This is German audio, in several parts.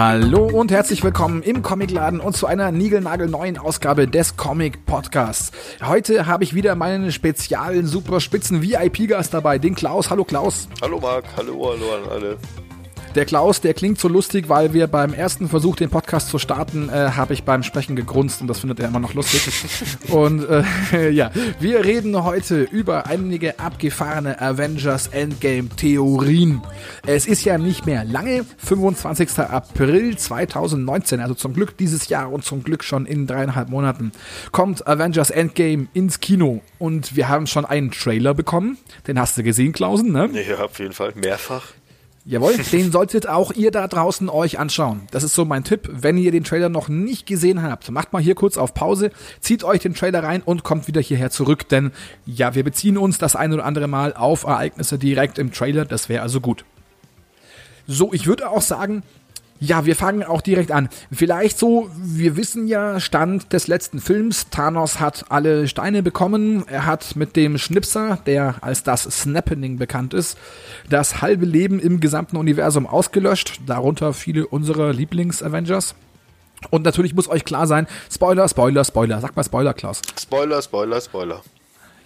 Hallo und herzlich willkommen im Comicladen und zu einer niegelnagelneuen Ausgabe des Comic Podcasts. Heute habe ich wieder meinen speziellen, super spitzen VIP-Gast dabei, den Klaus. Hallo Klaus. Hallo Marc, hallo, hallo an alle. Der Klaus, der klingt so lustig, weil wir beim ersten Versuch, den Podcast zu starten, äh, habe ich beim Sprechen gegrunzt und das findet er immer noch lustig. und äh, ja, wir reden heute über einige abgefahrene Avengers Endgame Theorien. Es ist ja nicht mehr lange, 25. April 2019, also zum Glück dieses Jahr und zum Glück schon in dreieinhalb Monaten, kommt Avengers Endgame ins Kino und wir haben schon einen Trailer bekommen. Den hast du gesehen, Klausen, ne? Ja, auf jeden Fall, mehrfach. Jawohl, den solltet auch ihr da draußen euch anschauen. Das ist so mein Tipp. Wenn ihr den Trailer noch nicht gesehen habt, macht mal hier kurz auf Pause, zieht euch den Trailer rein und kommt wieder hierher zurück, denn ja, wir beziehen uns das ein oder andere Mal auf Ereignisse direkt im Trailer. Das wäre also gut. So, ich würde auch sagen, ja, wir fangen auch direkt an. Vielleicht so, wir wissen ja, Stand des letzten Films, Thanos hat alle Steine bekommen. Er hat mit dem Schnipser, der als das Snappening bekannt ist, das halbe Leben im gesamten Universum ausgelöscht, darunter viele unserer Lieblings-Avengers. Und natürlich muss euch klar sein, Spoiler, Spoiler, Spoiler. Sag mal Spoiler, Klaus. Spoiler, Spoiler, Spoiler.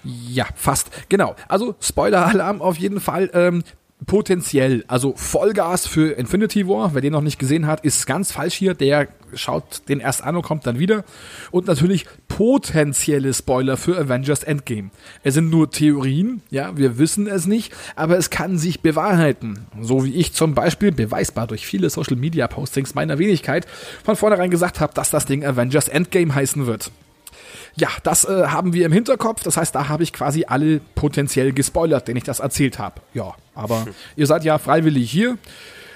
Ja, fast. Genau. Also Spoiler-Alarm auf jeden Fall. Ähm, potenziell, also Vollgas für Infinity War, wer den noch nicht gesehen hat, ist ganz falsch hier, der schaut den erst an und kommt dann wieder. Und natürlich potenzielle Spoiler für Avengers Endgame. Es sind nur Theorien, ja, wir wissen es nicht, aber es kann sich bewahrheiten. So wie ich zum Beispiel, beweisbar durch viele Social Media Postings meiner Wenigkeit, von vornherein gesagt habe, dass das Ding Avengers Endgame heißen wird. Ja, das äh, haben wir im Hinterkopf. Das heißt, da habe ich quasi alle potenziell gespoilert, den ich das erzählt habe. Ja, aber ihr seid ja freiwillig hier.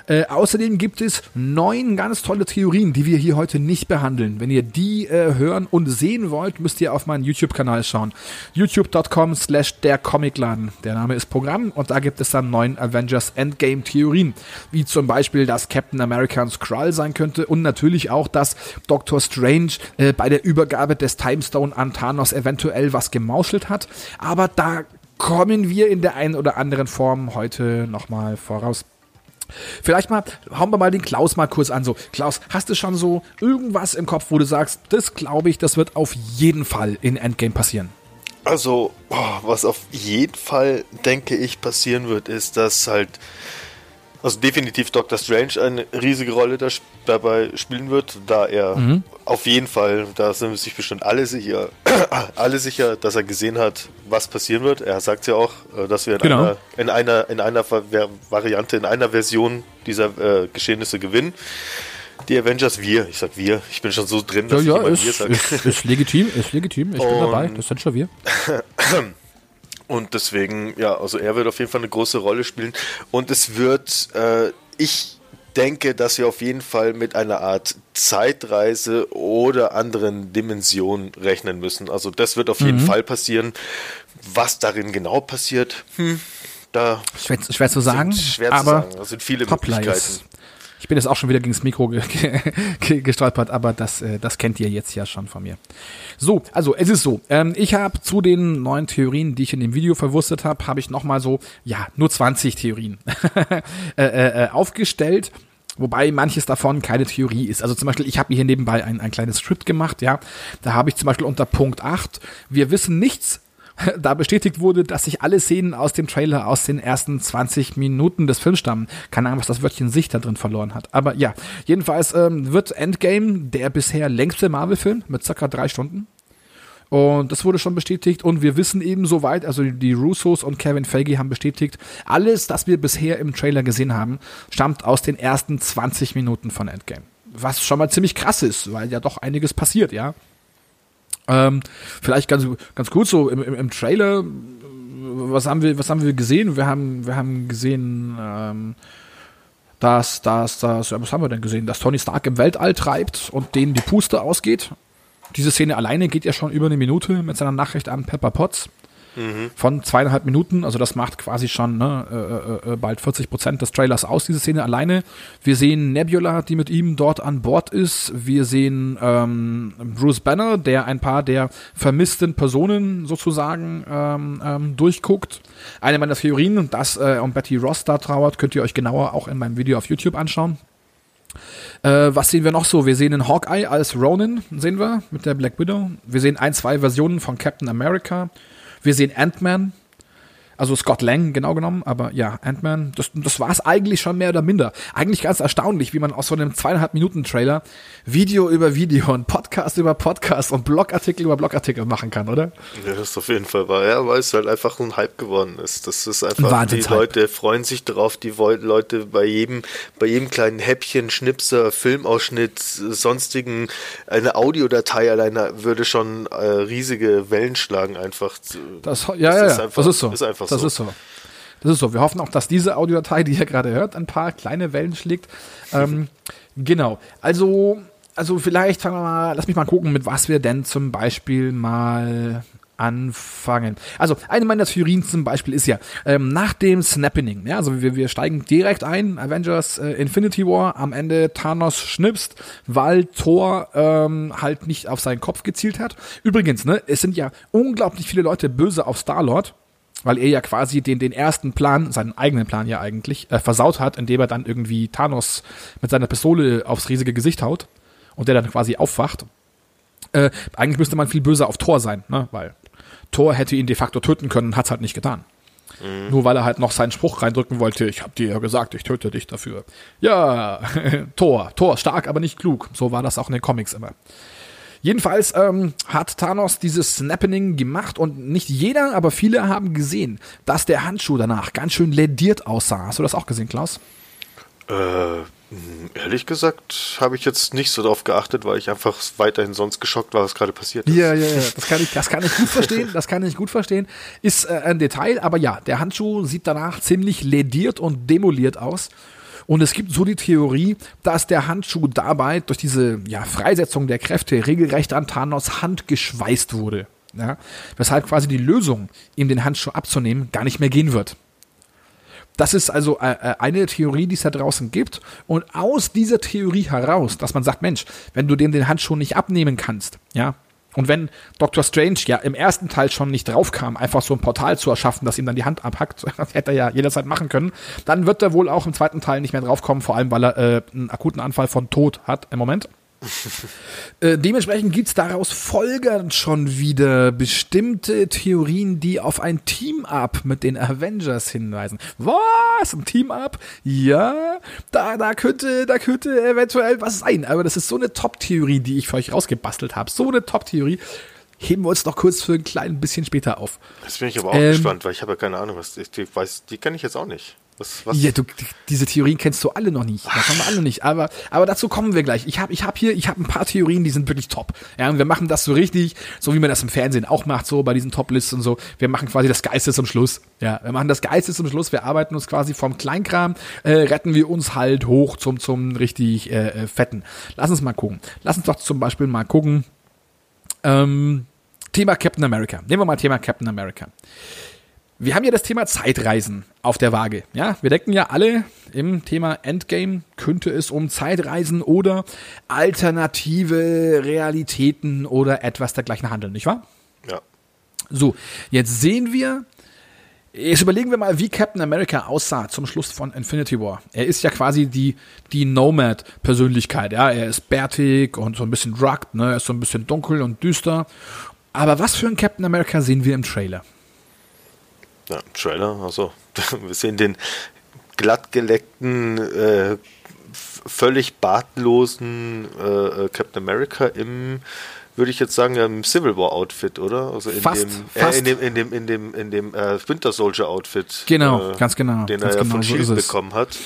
Äh, außerdem gibt es neun ganz tolle Theorien, die wir hier heute nicht behandeln. Wenn ihr die äh, hören und sehen wollt, müsst ihr auf meinen YouTube-Kanal schauen. youtube.com slash der Comicladen. Der Name ist Programm und da gibt es dann neun Avengers Endgame Theorien. Wie zum Beispiel, dass Captain America ein Skrull sein könnte und natürlich auch, dass Doctor Strange äh, bei der Übergabe des Timestone an Thanos eventuell was gemauschelt hat. Aber da kommen wir in der einen oder anderen Form heute nochmal voraus. Vielleicht mal, hauen wir mal den Klaus mal kurz an. So, Klaus, hast du schon so irgendwas im Kopf, wo du sagst, das glaube ich, das wird auf jeden Fall in Endgame passieren? Also, oh, was auf jeden Fall, denke ich, passieren wird, ist, dass halt also definitiv Doctor Strange eine riesige Rolle da, dabei spielen wird, da er mhm. auf jeden Fall, da sind sich bestimmt alle sicher, alle sicher, dass er gesehen hat, was passieren wird. Er sagt ja auch, äh, dass wir in, genau. einer, in einer in einer Variante, in einer Version dieser äh, Geschehnisse gewinnen. Die Avengers, wir, ich sag wir, ich bin schon so drin, dass ja, ja, ich ist, wir sage. Ist, ist legitim, ist legitim, ich Und bin dabei, das sind schon wir. Und deswegen, ja, also er wird auf jeden Fall eine große Rolle spielen. Und es wird, äh, ich denke, dass wir auf jeden Fall mit einer Art Zeitreise oder anderen Dimensionen rechnen müssen. Also das wird auf jeden mhm. Fall passieren. Was darin genau passiert, hm, da schwer, schwer zu sagen, schwer aber zu sagen. Das sind viele Möglichkeiten. Ich bin jetzt auch schon wieder gegen das Mikro ge ge gestolpert, aber das, äh, das kennt ihr jetzt ja schon von mir. So, also es ist so. Ähm, ich habe zu den neuen Theorien, die ich in dem Video verwurstet habe, habe ich nochmal so, ja, nur 20 Theorien äh, äh, äh, aufgestellt. Wobei manches davon keine Theorie ist. Also zum Beispiel, ich habe hier nebenbei ein, ein kleines Skript gemacht, ja. Da habe ich zum Beispiel unter Punkt 8, wir wissen nichts da bestätigt wurde, dass sich alle Szenen aus dem Trailer aus den ersten 20 Minuten des Films stammen. Keine Ahnung, was das Wörtchen Sicht da drin verloren hat. Aber ja, jedenfalls ähm, wird Endgame der bisher längste Marvel-Film mit circa drei Stunden. Und das wurde schon bestätigt und wir wissen eben soweit, also die Russos und Kevin Feige haben bestätigt, alles, das wir bisher im Trailer gesehen haben, stammt aus den ersten 20 Minuten von Endgame. Was schon mal ziemlich krass ist, weil ja doch einiges passiert, ja. Ähm, vielleicht ganz, ganz gut so im, im, im Trailer, was haben wir, was haben wir gesehen? Wir haben, wir haben gesehen, ähm, dass, dass, dass, was haben wir denn gesehen? Dass Tony Stark im Weltall treibt und denen die Puste ausgeht. Diese Szene alleine geht ja schon über eine Minute mit seiner Nachricht an Pepper Potts mhm. von zweieinhalb Minuten. Also das macht quasi schon ne, äh, äh, äh bald 40 Prozent des Trailers aus, diese Szene alleine. Wir sehen Nebula, die mit ihm dort an Bord ist. Wir sehen ähm, Bruce Banner, der ein paar der vermissten Personen sozusagen ähm, ähm, durchguckt. Eine meiner Theorien, dass äh, um Betty Ross da trauert, könnt ihr euch genauer auch in meinem Video auf YouTube anschauen. Äh, was sehen wir noch so? Wir sehen einen Hawkeye als Ronin, sehen wir, mit der Black Widow. Wir sehen ein, zwei Versionen von Captain America. Wir sehen Ant-Man, also Scott Lang, genau genommen, aber ja, Ant-Man, das, das war es eigentlich schon mehr oder minder. Eigentlich ganz erstaunlich, wie man aus so einem zweieinhalb Minuten Trailer Video über Video und Podcast über Podcast und Blogartikel über Blogartikel machen kann, oder? Ja, das ist auf jeden Fall wahr. Ja, weil es halt einfach ein Hype geworden ist. Das ist einfach, die Leute freuen sich darauf, die Leute bei jedem, bei jedem kleinen Häppchen, Schnipser, Filmausschnitt, sonstigen, eine Audiodatei alleine würde schon äh, riesige Wellen schlagen einfach. Das, ja, das ja, ja, einfach, das ist so. Ist einfach das so. ist so. Das ist so. Wir hoffen auch, dass diese Audiodatei, die ihr gerade hört, ein paar kleine Wellen schlägt. Ähm, genau. Also, also vielleicht fangen wir mal, lass mich mal gucken, mit was wir denn zum Beispiel mal anfangen. Also eine meiner Theorien zum Beispiel ist ja, ähm, nach dem Snapping, ja, also wir, wir steigen direkt ein, Avengers äh, Infinity War, am Ende Thanos schnipst, weil Thor ähm, halt nicht auf seinen Kopf gezielt hat. Übrigens, ne, es sind ja unglaublich viele Leute böse auf Star-Lord, weil er ja quasi den, den ersten Plan, seinen eigenen Plan ja eigentlich, äh, versaut hat, indem er dann irgendwie Thanos mit seiner Pistole aufs riesige Gesicht haut und der dann quasi aufwacht. Äh, eigentlich müsste man viel böser auf Thor sein, ne? weil Thor hätte ihn de facto töten können und hat es halt nicht getan. Mhm. Nur weil er halt noch seinen Spruch reindrücken wollte, ich hab dir ja gesagt, ich töte dich dafür. Ja, Thor, Thor, stark, aber nicht klug. So war das auch in den Comics immer. Jedenfalls ähm, hat Thanos dieses Snappening gemacht und nicht jeder, aber viele haben gesehen, dass der Handschuh danach ganz schön lediert aussah. Hast du das auch gesehen, Klaus? Äh, ehrlich gesagt habe ich jetzt nicht so darauf geachtet, weil ich einfach weiterhin sonst geschockt war, was gerade passiert ist. Ja, ja, ja, das kann ich, das kann ich gut verstehen, das kann ich gut verstehen. Ist äh, ein Detail, aber ja, der Handschuh sieht danach ziemlich lediert und demoliert aus. Und es gibt so die Theorie, dass der Handschuh dabei durch diese ja, Freisetzung der Kräfte regelrecht an Thanos Hand geschweißt wurde. Ja? Weshalb quasi die Lösung, ihm den Handschuh abzunehmen, gar nicht mehr gehen wird. Das ist also äh, äh, eine Theorie, die es da draußen gibt. Und aus dieser Theorie heraus, dass man sagt, Mensch, wenn du dem den Handschuh nicht abnehmen kannst, ja, und wenn Dr. Strange ja im ersten Teil schon nicht draufkam, einfach so ein Portal zu erschaffen, das ihm dann die Hand abhackt, das hätte er ja jederzeit machen können, dann wird er wohl auch im zweiten Teil nicht mehr draufkommen, vor allem weil er äh, einen akuten Anfall von Tod hat im Moment. Äh, dementsprechend gibt's daraus folgernd schon wieder bestimmte Theorien, die auf ein Team-Up mit den Avengers hinweisen. Was? Ein Team-Up? Ja, da, da könnte, da könnte eventuell was sein. Aber das ist so eine Top-Theorie, die ich für euch rausgebastelt habe. So eine Top-Theorie. Heben wir uns noch kurz für ein klein bisschen später auf. Jetzt bin ich aber auch ähm, gespannt, weil ich habe ja keine Ahnung, was ich, die weiß, die kenne ich jetzt auch nicht. Was, was? Ja, du, diese Theorien kennst du alle noch nicht. Das haben wir alle nicht. Aber, aber dazu kommen wir gleich. Ich habe ich hab hier, ich habe ein paar Theorien, die sind wirklich top. Ja, und wir machen das so richtig, so wie man das im Fernsehen auch macht, so bei diesen Top-Lists und so. Wir machen quasi das Geiste zum Schluss. Ja, wir machen das Geiste zum Schluss. Wir arbeiten uns quasi vom Kleinkram, äh, retten wir uns halt hoch zum, zum richtig äh, äh, fetten. Lass uns mal gucken. Lass uns doch zum Beispiel mal gucken. Ähm, Thema Captain America. Nehmen wir mal Thema Captain America. Wir haben ja das Thema Zeitreisen auf der Waage. Ja, wir denken ja alle im Thema Endgame könnte es um Zeitreisen oder alternative Realitäten oder etwas dergleichen handeln, nicht wahr? Ja. So, jetzt sehen wir, Jetzt überlegen wir mal, wie Captain America aussah zum Schluss von Infinity War. Er ist ja quasi die, die Nomad-Persönlichkeit. Ja, er ist bärtig und so ein bisschen drugged, ne? Er ist so ein bisschen dunkel und düster. Aber was für ein Captain America sehen wir im Trailer? Ja, Trailer, also wir sehen den glattgeleckten, äh, völlig bartlosen äh, äh, Captain America im, würde ich jetzt sagen, im Civil War Outfit, oder? Also in fast, dem, fast. Äh, in dem, in dem, in dem, in dem äh, Winter Soldier Outfit. Genau, äh, ganz genau. Den ganz er genau, von so Shield bekommen hat.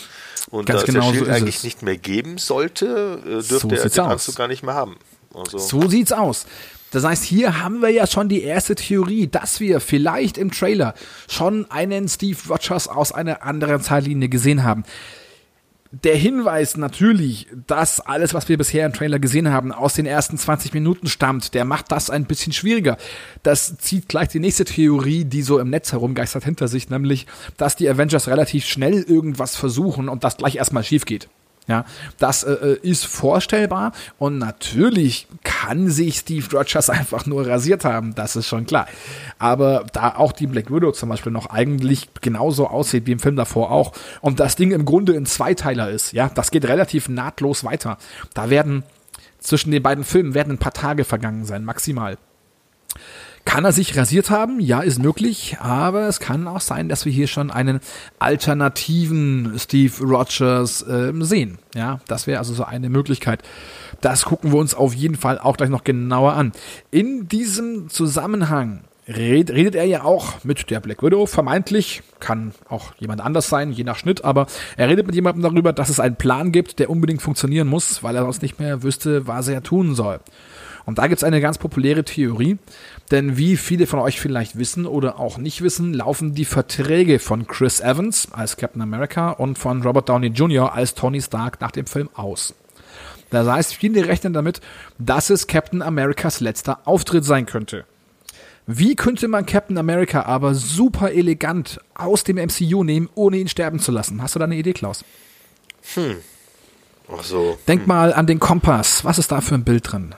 Und ganz da genau der Shield so eigentlich es. nicht mehr geben sollte, äh, dürfte so er den Anzug gar nicht mehr haben. Also. So sieht's aus. Das heißt, hier haben wir ja schon die erste Theorie, dass wir vielleicht im Trailer schon einen Steve Rogers aus einer anderen Zeitlinie gesehen haben. Der Hinweis natürlich, dass alles, was wir bisher im Trailer gesehen haben, aus den ersten 20 Minuten stammt, der macht das ein bisschen schwieriger. Das zieht gleich die nächste Theorie, die so im Netz herumgeistert hinter sich, nämlich, dass die Avengers relativ schnell irgendwas versuchen und das gleich erstmal schief geht. Ja, das äh, äh, ist vorstellbar und natürlich kann sich Steve Rogers einfach nur rasiert haben, das ist schon klar. Aber da auch die Black Widow zum Beispiel noch eigentlich genauso aussieht wie im Film davor auch und das Ding im Grunde ein Zweiteiler ist, ja, das geht relativ nahtlos weiter. Da werden zwischen den beiden Filmen werden ein paar Tage vergangen sein, maximal. Kann er sich rasiert haben? Ja, ist möglich, aber es kann auch sein, dass wir hier schon einen alternativen Steve Rogers äh, sehen. Ja, das wäre also so eine Möglichkeit. Das gucken wir uns auf jeden Fall auch gleich noch genauer an. In diesem Zusammenhang red, redet er ja auch mit der Black Widow, vermeintlich, kann auch jemand anders sein, je nach Schnitt, aber er redet mit jemandem darüber, dass es einen Plan gibt, der unbedingt funktionieren muss, weil er sonst nicht mehr wüsste, was er tun soll. Und da gibt es eine ganz populäre Theorie, denn wie viele von euch vielleicht wissen oder auch nicht wissen, laufen die Verträge von Chris Evans als Captain America und von Robert Downey Jr. als Tony Stark nach dem Film aus. Das heißt, viele rechnen damit, dass es Captain Americas letzter Auftritt sein könnte. Wie könnte man Captain America aber super elegant aus dem MCU nehmen, ohne ihn sterben zu lassen? Hast du da eine Idee, Klaus? Hm. Ach so. Denk hm. mal an den Kompass. Was ist da für ein Bild drin?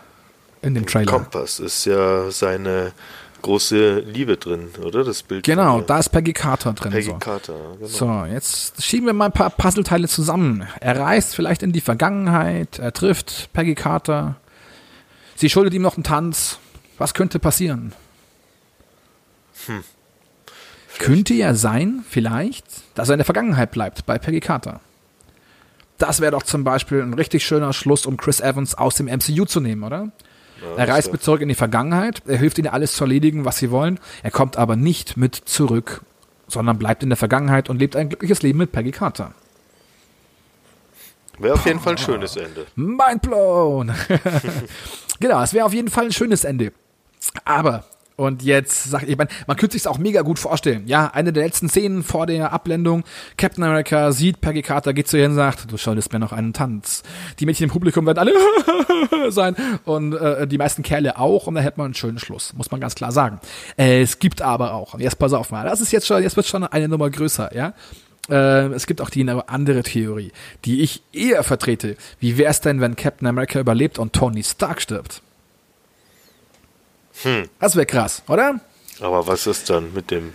In dem Trailer. Kompass ist ja seine große Liebe drin, oder? Das Bild. Genau, da ist Peggy Carter drin. Peggy so. Carter, genau. So, jetzt schieben wir mal ein paar Puzzleteile zusammen. Er reist vielleicht in die Vergangenheit, er trifft Peggy Carter. Sie schuldet ihm noch einen Tanz. Was könnte passieren? Hm. Könnte ja sein, vielleicht, dass er in der Vergangenheit bleibt bei Peggy Carter. Das wäre doch zum Beispiel ein richtig schöner Schluss, um Chris Evans aus dem MCU zu nehmen, oder? Er reist mit zurück in die Vergangenheit, er hilft ihnen alles zu erledigen, was sie wollen. Er kommt aber nicht mit zurück, sondern bleibt in der Vergangenheit und lebt ein glückliches Leben mit Peggy Carter. Wäre auf jeden Fall ein schönes Ende. Mind blown! genau, es wäre auf jeden Fall ein schönes Ende. Aber und jetzt sagt ich, man, man könnte sich auch mega gut vorstellen. Ja, eine der letzten Szenen vor der Ablendung. Captain America sieht Peggy Carter, geht zu ihr und sagt, du schuldest mir noch einen Tanz. Die Mädchen im Publikum werden alle sein und äh, die meisten Kerle auch und da hätte man einen schönen Schluss, muss man ganz klar sagen. Äh, es gibt aber auch, jetzt pass auf mal, das ist jetzt schon, jetzt wird schon eine Nummer größer, ja. Äh, es gibt auch die andere Theorie, die ich eher vertrete. Wie wäre es denn, wenn Captain America überlebt und Tony Stark stirbt? Hm. Das wäre krass, oder? Aber was ist dann mit dem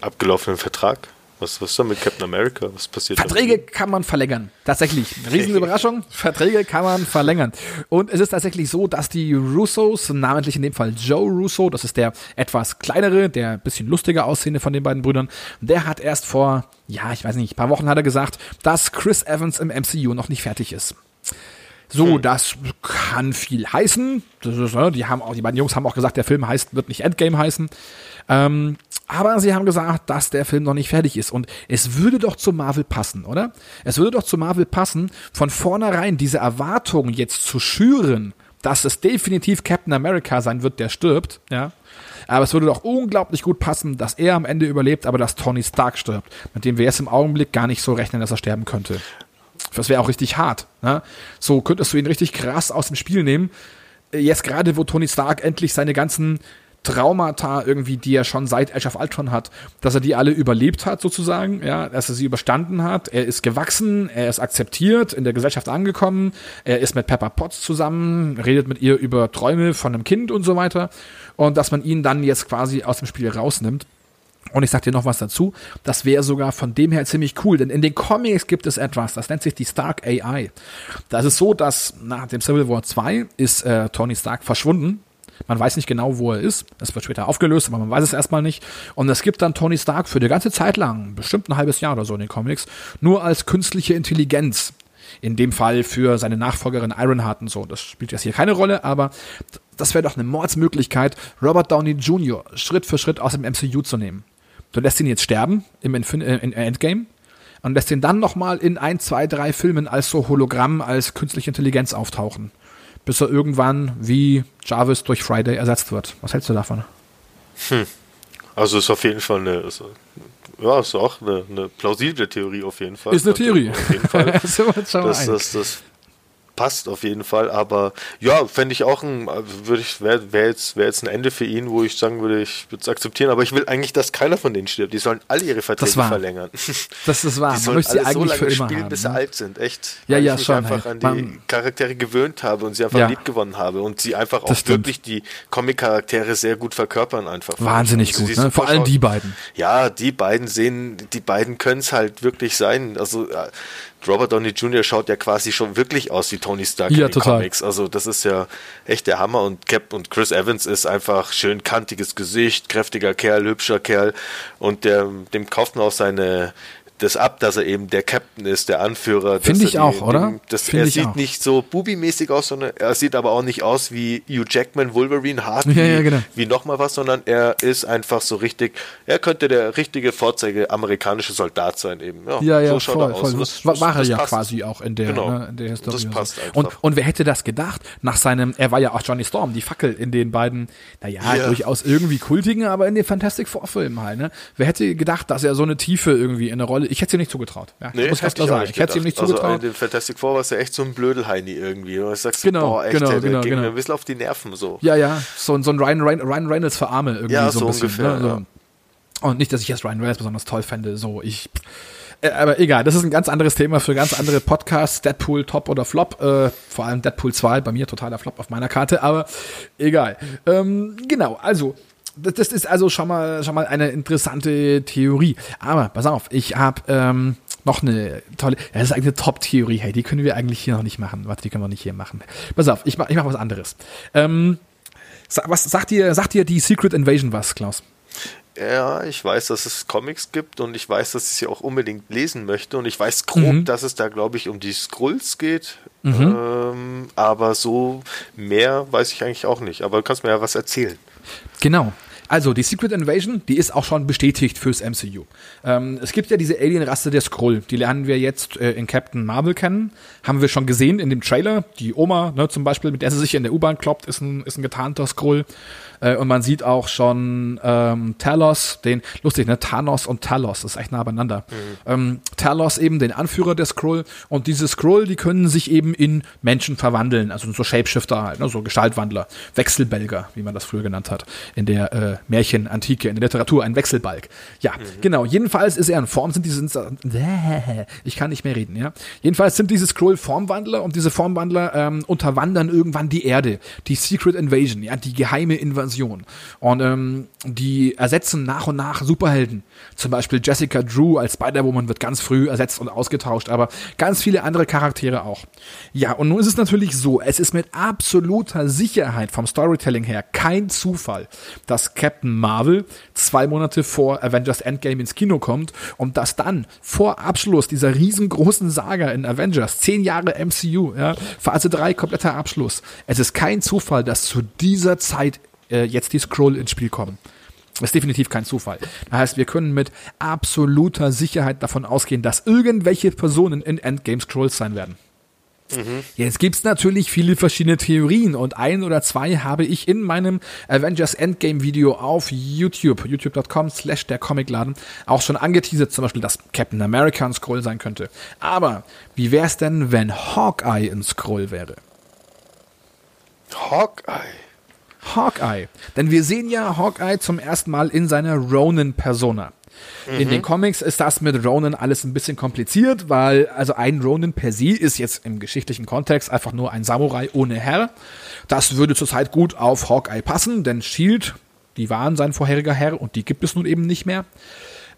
abgelaufenen Vertrag? Was, was ist dann mit Captain America? Was passiert Verträge kann man verlängern. Tatsächlich. Riesenüberraschung. Verträge kann man verlängern. Und es ist tatsächlich so, dass die Russos, namentlich in dem Fall Joe Russo, das ist der etwas kleinere, der bisschen lustiger aussehende von den beiden Brüdern, der hat erst vor, ja, ich weiß nicht, ein paar Wochen hat er gesagt, dass Chris Evans im MCU noch nicht fertig ist. So, hm. das kann viel heißen. Ist, ne, die haben auch, die beiden Jungs haben auch gesagt, der Film heißt, wird nicht Endgame heißen. Ähm, aber sie haben gesagt, dass der Film noch nicht fertig ist. Und es würde doch zu Marvel passen, oder? Es würde doch zu Marvel passen, von vornherein diese Erwartung jetzt zu schüren, dass es definitiv Captain America sein wird, der stirbt, ja. Aber es würde doch unglaublich gut passen, dass er am Ende überlebt, aber dass Tony Stark stirbt, mit dem wir jetzt im Augenblick gar nicht so rechnen, dass er sterben könnte. Das wäre auch richtig hart. Ne? So könntest du ihn richtig krass aus dem Spiel nehmen. Jetzt gerade, wo Tony Stark endlich seine ganzen Traumata irgendwie, die er schon seit Age of Ultron hat, dass er die alle überlebt hat sozusagen, ja, dass er sie überstanden hat. Er ist gewachsen, er ist akzeptiert, in der Gesellschaft angekommen, er ist mit Pepper Potts zusammen, redet mit ihr über Träume von einem Kind und so weiter und dass man ihn dann jetzt quasi aus dem Spiel rausnimmt. Und ich sag dir noch was dazu, das wäre sogar von dem her ziemlich cool, denn in den Comics gibt es etwas, das nennt sich die Stark AI. Da ist so, dass nach dem Civil War 2 ist äh, Tony Stark verschwunden. Man weiß nicht genau, wo er ist. Es wird später aufgelöst, aber man weiß es erstmal nicht. Und es gibt dann Tony Stark für die ganze Zeit lang, bestimmt ein halbes Jahr oder so in den Comics, nur als künstliche Intelligenz. In dem Fall für seine Nachfolgerin Ironheart und so. Das spielt jetzt hier keine Rolle, aber das wäre doch eine Mordsmöglichkeit, Robert Downey Jr. Schritt für Schritt aus dem MCU zu nehmen. Du lässt ihn jetzt sterben im Infin äh, Endgame und lässt ihn dann nochmal in ein, zwei, drei Filmen als so Hologramm, als künstliche Intelligenz auftauchen. Bis er irgendwann wie Jarvis durch Friday ersetzt wird. Was hältst du davon? Hm. Also ist auf jeden Fall eine, ist, ja, ist auch eine, eine, plausible Theorie auf jeden Fall. Ist eine Theorie. Auf jeden Fall. das, das, das, passt auf jeden Fall. Aber ja, fände ich auch ein, würde ich, wäre wär jetzt, wär jetzt ein Ende für ihn, wo ich sagen würde, ich würde es akzeptieren. Aber ich will eigentlich, dass keiner von denen stirbt. Die sollen alle ihre Verträge verlängern. Das ist wahr. Die sollen alle so lange spielen, haben, bis sie ne? alt sind. Echt. Ja, ja, ich mich schon. einfach hey. an die Man, Charaktere gewöhnt habe und sie einfach Ja. lieb gewonnen habe und sie einfach auch wirklich die Comic-Charaktere sehr gut verkörpern einfach. wahnsinnig Also gut. Ne? Vor allem die beiden. ja, die beiden sehen, die beiden können es halt wirklich sein. Also äh, Robert Downey Jr. schaut ja quasi schon wirklich aus wie Tony Stark Ja, in den total. Comics. Also das ist ja echt der Hammer und Cap und Chris Evans ist einfach schön kantiges Gesicht, kräftiger Kerl, hübscher Kerl und der, dem kauft man auch seine das ab, dass er eben der Captain ist, der Anführer. Finde ich er auch, oder? Dem, das, er sieht auch. nicht so Bubi-mäßig aus, sondern er sieht aber auch nicht aus wie Hugh Jackman, Wolverine, hart Ja, wie, ja, genau. wie nochmal was, sondern er ist einfach so richtig, er könnte der richtige Vorzeige amerikanische Soldat sein eben. Ja, Ja, ja, so schaut voll, er aus. voll. Das, das- war, er ja passt. quasi auch in der, Genau. ne, in der Historie. Das und passt einfach. Und, und wer hätte das gedacht? Nach seinem, er war ja auch Johnny Storm, die Fackel in den beiden, naja, Ja. durchaus irgendwie kultigen, aber in den Fantastic Four Filmen halt, ne? Wer hätte gedacht, dass er so eine Tiefe irgendwie in eine Rolle, ich hätte es ihm nicht zugetraut. Ja, Nee, muss ich klar sagen. Ich hätte es ihm nicht zugetraut. Also in den Fantastic Four war es ja echt so ein Blödelheini irgendwie. Du sagst, Genau, boah, echt, genau, der, genau, ging genau. mir ein bisschen auf die Nerven so. Ja, ja, so, so ein Ryan, Ryan, Ryan Reynolds für Arme irgendwie Ja, so ein so bisschen. ungefähr, ne? so. Und nicht, dass ich jetzt Ryan Reynolds besonders toll fände, so ich. Äh, aber egal, das ist ein ganz anderes Thema für ganz andere Podcasts. Deadpool Top oder Flop, äh, vor allem Deadpool 2, bei mir totaler Flop auf meiner Karte, aber egal. Ähm, genau, also das, ist also schon mal schon mal eine interessante Theorie. Aber pass auf, ich habe ähm, noch eine tolle, das ist eigentlich eine Top-Theorie, hey, die können wir eigentlich hier noch nicht machen. Warte, die können wir nicht hier machen. Pass auf, ich mach, ich mach was anderes. Ähm, was sagt dir, sagt dir die Secret Invasion was, Klaus? Ja, ich weiß, dass es Comics gibt und ich weiß, dass ich sie auch unbedingt lesen möchte und ich weiß grob, Mhm. dass es da, glaube ich, um die Skrulls geht. Ähm, aber so mehr weiß ich eigentlich auch nicht. Aber du kannst mir ja was erzählen. Genau. Also die Secret Invasion, die ist auch schon bestätigt fürs MCU. Ähm, es gibt ja diese Alien-Rasse der Skrull, die lernen wir jetzt äh, in Captain Marvel kennen. Haben wir schon gesehen in dem Trailer. Die Oma, ne, zum Beispiel, mit der sie sich in der U-Bahn kloppt, ist ein, ist ein getarnter Skrull. Äh, und man sieht auch schon ähm, Talos, den, lustig, ne, Thanos und Talos, das ist echt nah beieinander. Ähm, Talos eben, den Anführer der Skrull. Und diese Skrull, die können sich eben in Menschen verwandeln, also so Shapeshifter halt, ne, so Gestaltwandler, Wechselbelger, wie man das früher genannt hat, in der äh, Märchenantike, in der Literatur, ein Wechselbalg. Ja, genau. Jedenfalls ist er in Form, sind diese, ich kann nicht mehr reden, ja. Jedenfalls sind diese Skrull Formwandler und diese Formwandler ähm, unterwandern irgendwann die Erde, die Secret Invasion, ja, die geheime Invasion. Und ähm, die ersetzen nach und nach Superhelden. Zum Beispiel Jessica Drew als Spider-Woman wird ganz früh ersetzt und ausgetauscht, aber ganz viele andere Charaktere auch. Ja, und nun ist es natürlich so, es ist mit absoluter Sicherheit vom Storytelling her kein Zufall, dass Captain Marvel zwei Monate vor Avengers Endgame ins Kino kommt und dass dann vor Abschluss dieser riesengroßen Saga in Avengers, zehn Jahre MCU, ja, Phase 3, kompletter Abschluss. Es ist kein Zufall, dass zu dieser Zeit äh, jetzt die Scroll ins Spiel kommen. Das ist definitiv kein Zufall. Das heißt, wir können mit absoluter Sicherheit davon ausgehen, dass irgendwelche Personen in Endgame Scrolls sein werden. Jetzt gibt's natürlich viele verschiedene Theorien und ein oder zwei habe ich in meinem Avengers Endgame Video auf YouTube, youtube.com slash der Comicladen, auch schon angeteasert, zum Beispiel, dass Captain America ein Scroll sein könnte. Aber wie wär's denn, wenn Hawkeye ein Scroll wäre? Hawkeye. Hawkeye. Denn wir sehen ja Hawkeye zum ersten Mal in seiner Ronin-Persona. In den Comics ist das mit Ronin alles ein bisschen kompliziert, weil also ein Ronin per se ist jetzt im geschichtlichen Kontext einfach nur ein Samurai ohne Herr. Das würde zurzeit gut auf Hawkeye passen, denn Shield, die waren sein vorheriger Herr und die gibt es nun eben nicht mehr.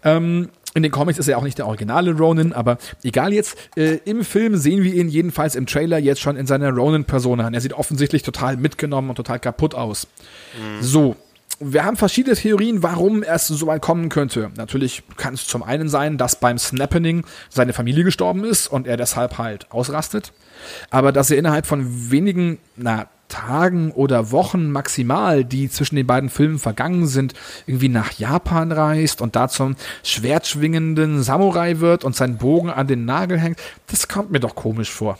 Ähm, in den Comics ist er auch nicht der originale Ronin, aber egal jetzt, äh, im Film sehen wir ihn jedenfalls im Trailer jetzt schon in seiner Ronin-Persona. Er sieht offensichtlich total mitgenommen und total kaputt aus. So. Wir haben verschiedene Theorien, warum es so weit kommen könnte. Natürlich kann es zum einen sein, dass beim Snappening seine Familie gestorben ist und er deshalb halt ausrastet. Aber dass er innerhalb von wenigen, na, Tagen oder Wochen maximal, die zwischen den beiden Filmen vergangen sind, irgendwie nach Japan reist und da zum schwertschwingenden Samurai wird und seinen Bogen an den Nagel hängt, das kommt mir doch komisch vor.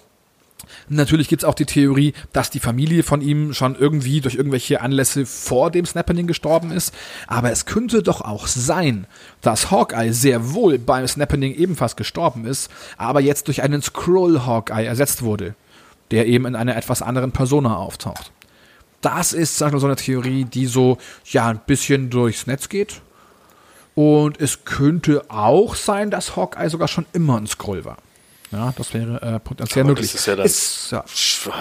Natürlich gibt's auch die Theorie, dass die Familie von ihm schon irgendwie durch irgendwelche Anlässe vor dem Snappening gestorben ist. Aber es könnte doch auch sein, dass Hawkeye sehr wohl beim Snappening ebenfalls gestorben ist, aber jetzt durch einen Scroll Hawkeye ersetzt wurde. Der eben in einer etwas anderen Persona auftaucht. Das ist sag mal, so eine Theorie, die so ja ein bisschen durchs Netz geht. Und es könnte auch sein, dass Hawkeye sogar schon immer ein Scroll war. Ja, das wäre äh, potenziell Aber möglich. Das ist ja, dann ist, ja.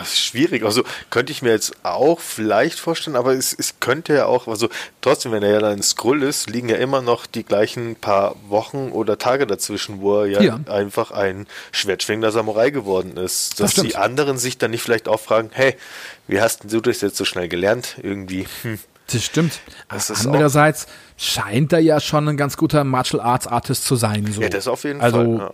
schwierig. Also könnte ich mir jetzt auch vielleicht vorstellen, aber es, es könnte ja auch, also trotzdem, wenn er ja dann ein Scroll ist, liegen ja immer noch die gleichen paar Wochen oder Tage dazwischen, wo er ja, Ja. einfach ein schwertschwingender Samurai geworden ist. Dass stimmt. die anderen sich dann nicht vielleicht auch fragen, hey, wie hast denn du das jetzt so schnell gelernt? Irgendwie. Hm. Das stimmt. Das Andererseits scheint er ja schon ein ganz guter Martial Arts Artist zu sein. So. Ja, das auf jeden also, Fall. Ja.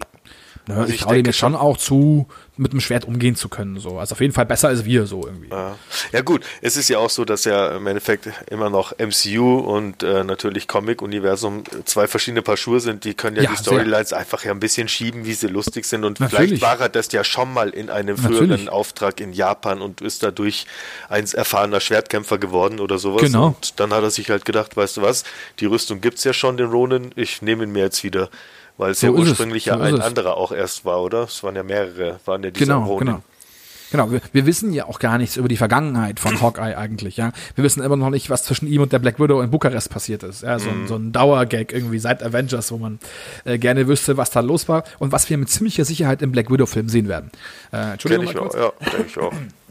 Ne, Also ich ich traue denke jetzt schon auch zu, mit dem Schwert umgehen zu können. So. Also auf jeden Fall besser als wir so irgendwie. Ja. ja gut, es ist ja auch so, dass ja im Endeffekt immer noch MCU und äh, natürlich Comic-Universum zwei verschiedene Paar Schuhe sind. Die können ja, Ja, die sehr. Storylines einfach ja ein bisschen schieben, wie sie lustig sind. Und Natürlich. vielleicht war er das ja schon mal in einem früheren Natürlich. Auftrag in Japan und ist dadurch ein erfahrener Schwertkämpfer geworden oder sowas. Genau. Und dann hat er sich halt gedacht, weißt du was, die Rüstung gibt's ja schon, den Ronin, ich nehme ihn mir jetzt wieder. Weil es So ja ist es, ursprünglich so ja ein anderer auch erst war, oder? Es waren ja mehrere, waren ja diese Genau, Ronin. genau. Genau, wir, wir wissen ja auch gar nichts über die Vergangenheit von Hawkeye eigentlich, ja. Wir wissen immer noch nicht, was zwischen ihm und der Black Widow in Bukarest passiert ist. Ja, so, ein, so ein Dauergag irgendwie seit Avengers, wo man äh, gerne wüsste, was da los war und was wir mit ziemlicher Sicherheit im Black Widow-Film sehen werden. Äh, Kenn Entschuldigung ich mal auch, kurz. ja, denke ich auch.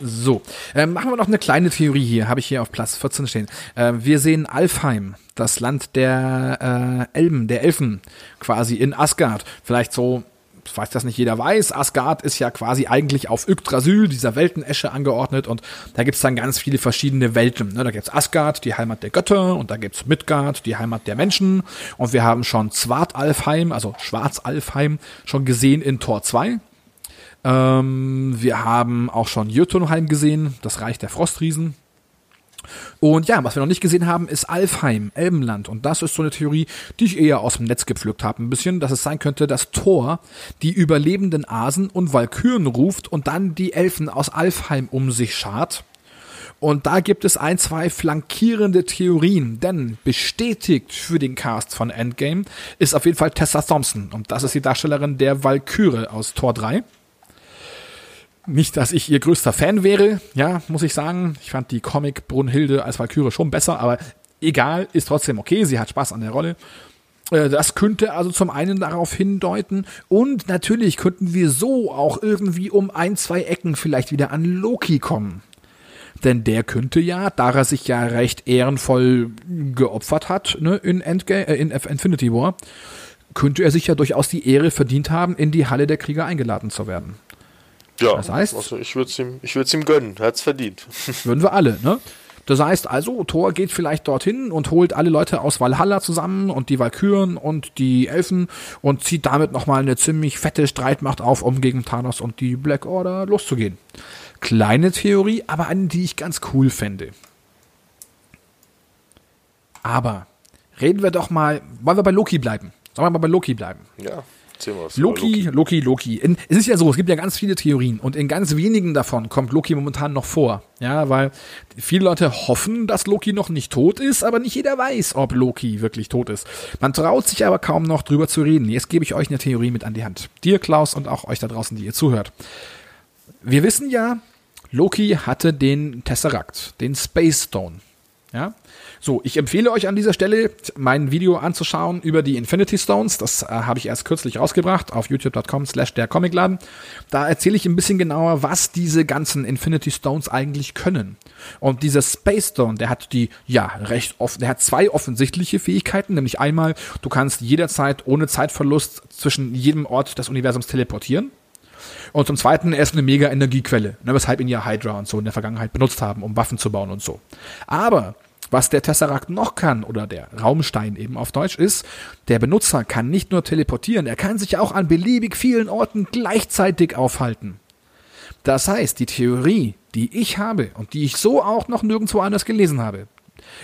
So, ähm, machen wir noch eine kleine Theorie hier, habe ich hier auf Platz 14 stehen. Ähm, wir sehen Alfheim, das Land der äh, Elben, der Elfen, quasi in Asgard. Vielleicht so, ich weiß das nicht jeder weiß, Asgard ist ja quasi eigentlich auf Yggdrasil, dieser Weltenesche angeordnet und da gibt's dann ganz viele verschiedene Welten. Ne? Da gibt's Asgard, die Heimat der Götter und da gibt's Midgard, die Heimat der Menschen und wir haben schon Zwartalfheim, also Schwarzalfheim, schon gesehen in Tor 2. Ähm, wir haben auch schon Jötunheim gesehen, das Reich der Frostriesen. Und ja, was wir noch nicht gesehen haben, ist Alfheim, Elbenland. Und das ist so eine Theorie, die ich eher aus dem Netz gepflückt habe. Ein bisschen, dass es sein könnte, dass Thor die überlebenden Asen und Walküren ruft und dann die Elfen aus Alfheim um sich schart. Und da gibt es ein, zwei flankierende Theorien, denn bestätigt für den Cast von Endgame ist auf jeden Fall Tessa Thompson. Und das ist die Darstellerin der Walküre aus Tor 3. Nicht, dass ich ihr größter Fan wäre, ja, muss ich sagen. Ich fand die Comic Brunhilde als Valkyrie schon besser, aber egal, ist trotzdem okay. Sie hat Spaß an der Rolle. Äh, Das könnte also zum einen darauf hindeuten und natürlich könnten wir so auch irgendwie um ein, zwei Ecken vielleicht wieder an Loki kommen. Denn der könnte ja, da er sich ja recht ehrenvoll geopfert hat ne, in, Endga äh, in Infinity War, könnte er sich ja durchaus die Ehre verdient haben, in die Halle der Krieger eingeladen zu werden. Ja, Das heißt- also ich würde es ihm, ich ihm gönnen. Er hat's verdient. Würden wir alle, ne? Das heißt also, Thor geht vielleicht dorthin und holt alle Leute aus Valhalla zusammen und die Valkyren und die Elfen und zieht damit nochmal eine ziemlich fette Streitmacht auf, um gegen Thanos und die Black Order loszugehen. Kleine Theorie, aber eine, die ich ganz cool fände. Aber reden wir doch mal, wollen wir bei Loki bleiben? Sollen wir mal bei Loki bleiben? Ja, Loki, Loki, Loki. In, es ist ja so, es gibt ja ganz viele Theorien und in ganz wenigen davon kommt Loki momentan noch vor. Ja, weil viele Leute hoffen, dass Loki noch nicht tot ist, aber nicht jeder weiß, ob Loki wirklich tot ist. Man traut sich aber kaum noch drüber zu reden. Jetzt gebe ich euch eine Theorie mit an die Hand. Dir, Klaus, und auch euch da draußen, die ihr zuhört. Wir wissen ja, Loki hatte den Tesseract, den Space Stone. Ja? So, ich empfehle euch an dieser Stelle, mein Video anzuschauen über die Infinity Stones. Das äh, habe ich erst kürzlich rausgebracht auf youtube.com slash der Comicladen. Da erzähle ich ein bisschen genauer, was diese ganzen Infinity Stones eigentlich können. Und dieser Space Stone, der hat die, ja, recht offen, der hat zwei offensichtliche Fähigkeiten, nämlich einmal, du kannst jederzeit ohne Zeitverlust zwischen jedem Ort des Universums teleportieren. Und zum Zweiten, er ist eine mega Energiequelle, ne, weshalb ihn ja Hydra und so in der Vergangenheit benutzt haben, um Waffen zu bauen und so. Aber was der Tesseract noch kann, oder der Raumstein eben auf Deutsch ist, der Benutzer kann nicht nur teleportieren, er kann sich auch an beliebig vielen Orten gleichzeitig aufhalten. Das heißt, die Theorie, die ich habe und die ich so auch noch nirgendwo anders gelesen habe,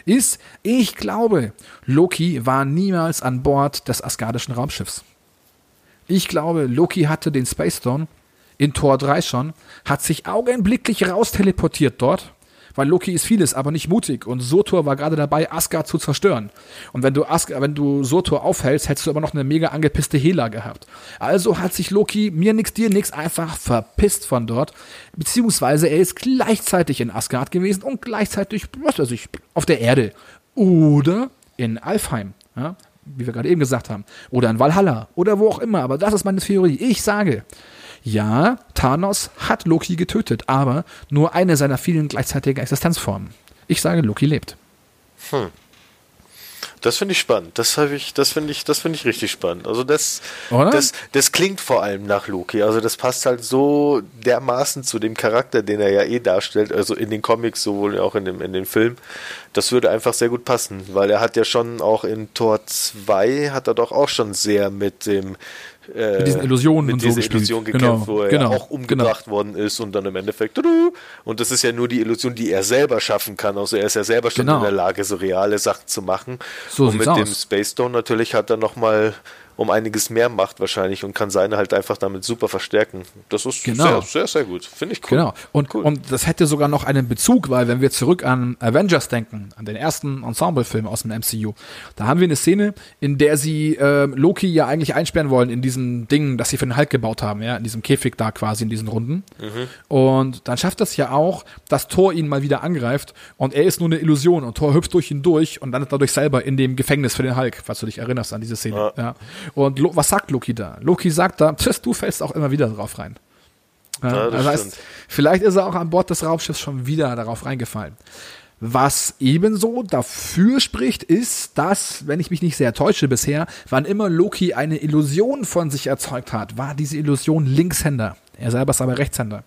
ist, ich glaube, Loki war niemals an Bord des asgardischen Raumschiffs. Ich glaube, Loki hatte den Space Stone in Tor 3 schon, hat sich augenblicklich raus teleportiert dort, Weil Loki ist vieles, aber nicht mutig. Und Surtur war gerade dabei, Asgard zu zerstören. Und wenn du Asgard, wenn du Surtur aufhältst, hättest du aber noch eine mega angepisste Hela gehabt. Also hat sich Loki mir nix, dir nix einfach verpisst von dort. Beziehungsweise er ist gleichzeitig in Asgard gewesen und gleichzeitig, was weiß ich, auf der Erde. Oder in Alfheim. Ja? Wie wir gerade eben gesagt haben. Oder in Valhalla. Oder wo auch immer. Aber das ist meine Theorie. Ich sage, ja, Thanos hat Loki getötet, aber nur eine seiner vielen gleichzeitigen Existenzformen. Ich sage, Loki lebt. Hm. Das finde ich spannend. Das habe ich, das finde ich, das finde ich richtig spannend. Also das, das, das klingt vor allem nach Loki. Also das passt halt so dermaßen zu dem Charakter, den er ja eh darstellt. Also in den Comics sowohl auch in dem, in den Film. Das würde einfach sehr gut passen, weil er hat ja schon auch in Tor 2 hat er doch auch schon sehr mit dem äh, mit diesen Illusionen mit und dieser so Illusion gekämpft, genau, wo er genau, ja auch umgebracht genau. worden ist und dann im Endeffekt und das ist ja nur die Illusion, die er selber schaffen kann. Also er ist ja selber schon genau. in der Lage, so reale Sachen zu machen. So und mit aus. dem Space Stone natürlich hat er nochmal um einiges mehr Macht wahrscheinlich und kann seine halt einfach damit super verstärken. Das ist genau. sehr, sehr, sehr gut. Finde ich cool. Genau. Und, cool. und das hätte sogar noch einen Bezug, weil wenn wir zurück an Avengers denken, an den ersten Ensemble-Film aus dem MCU, da haben wir eine Szene, in der sie äh, Loki ja eigentlich einsperren wollen in diesem Ding, das sie für den Hulk gebaut haben, ja, in diesem Käfig da quasi, in diesen Runden. Mhm. Und dann schafft das ja auch, dass Thor ihn mal wieder angreift und er ist nur eine Illusion und Thor hüpft durch ihn durch und landet dadurch selber in dem Gefängnis für den Hulk, falls du dich erinnerst an diese Szene. Ja. ja. Und Lo was sagt Loki da? Loki sagt da, du fällst auch immer wieder drauf rein. Ja, das heißt, vielleicht ist er auch an Bord des Raumschiffs schon wieder darauf reingefallen. Was ebenso dafür spricht, ist, dass, wenn ich mich nicht sehr täusche bisher, wann immer Loki eine Illusion von sich erzeugt hat, war diese Illusion Linkshänder. Er selber ist aber Rechtshänder.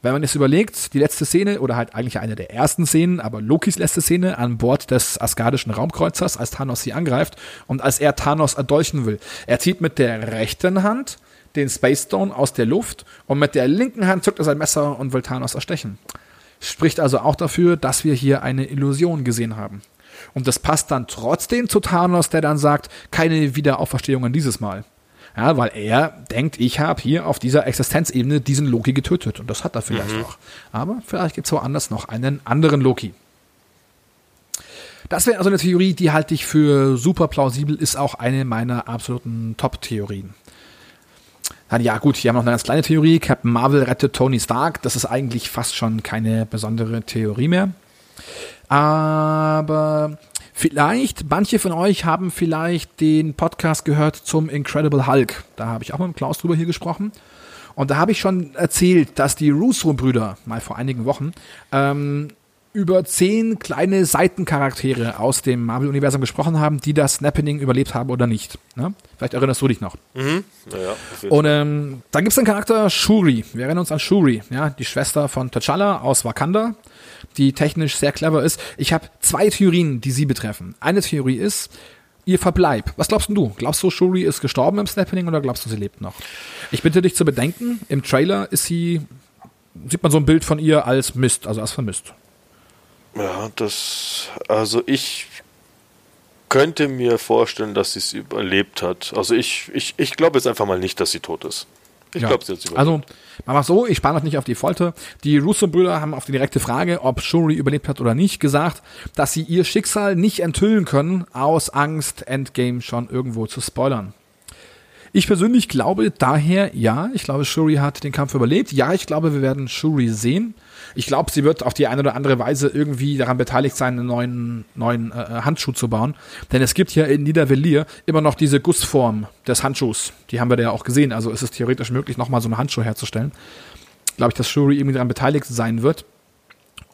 Wenn man es überlegt, die letzte Szene, oder halt eigentlich eine der ersten Szenen, aber Lokis letzte Szene an Bord des asgardischen Raumkreuzers, als Thanos sie angreift und als er Thanos erdolchen will. Er zieht mit der rechten Hand den Space Stone aus der Luft und mit der linken Hand zückt er sein Messer und will Thanos erstechen. Spricht also auch dafür, dass wir hier eine Illusion gesehen haben. Und das passt dann trotzdem zu Thanos, der dann sagt, keine Wiederauferstehungen dieses Mal. Ja, weil er denkt, ich habe hier auf dieser Existenzebene diesen Loki getötet. Und das hat er vielleicht mhm. auch. Aber vielleicht gibt es woanders noch einen anderen Loki. Das wäre also eine Theorie, die halte ich für super plausibel, ist auch eine meiner absoluten Top-Theorien. Dann, ja, gut, hier haben wir noch eine ganz kleine Theorie. Captain Marvel rettet Tony Stark. Das ist eigentlich fast schon keine besondere Theorie mehr. Aber Vielleicht, manche von euch haben vielleicht den Podcast gehört zum Incredible Hulk. Da habe ich auch mit Klaus drüber hier gesprochen. Und da habe ich schon erzählt, dass die Russo-Brüder, mal vor einigen Wochen, ähm, über zehn kleine Seitencharaktere aus dem Marvel-Universum gesprochen haben, die das Snapping überlebt haben oder nicht. Ne? Vielleicht erinnerst du dich noch. Mhm. Ja, und ähm, dann gibt es den Charakter Shuri. Wir erinnern uns an Shuri, ja, die Schwester von T'Challa aus Wakanda die technisch sehr clever ist. Ich habe zwei Theorien, die sie betreffen. Eine Theorie ist, ihr Verbleib. Was glaubst du? Glaubst du, Shuri ist gestorben im Snapping oder glaubst du, sie lebt noch? Ich bitte dich zu bedenken, im Trailer ist sie, sieht man so ein Bild von ihr als Mist, also als vermisst. Ja, das, also ich könnte mir vorstellen, dass sie es überlebt hat. Also ich, ich, ich glaube jetzt einfach mal nicht, dass sie tot ist. Ich ja. glaube, sie hat überlebt. Also, man macht so, ich spare noch nicht auf die Folter. Die Russo-Brüder haben auf die direkte Frage, ob Shuri überlebt hat oder nicht, gesagt, dass sie ihr Schicksal nicht enthüllen können, aus Angst, Endgame schon irgendwo zu spoilern. Ich persönlich glaube daher, ja, ich glaube, Shuri hat den Kampf überlebt. Ja, ich glaube, wir werden Shuri sehen. Ich glaube, sie wird auf die eine oder andere Weise irgendwie daran beteiligt sein, einen neuen, neuen äh, äh Handschuh zu bauen. Denn es gibt ja in Niedervelier immer noch diese Gussform des Handschuhs. Die haben wir da ja auch gesehen. Also ist es theoretisch möglich, nochmal so einen Handschuh herzustellen. Glaube ich, dass Shuri irgendwie daran beteiligt sein wird.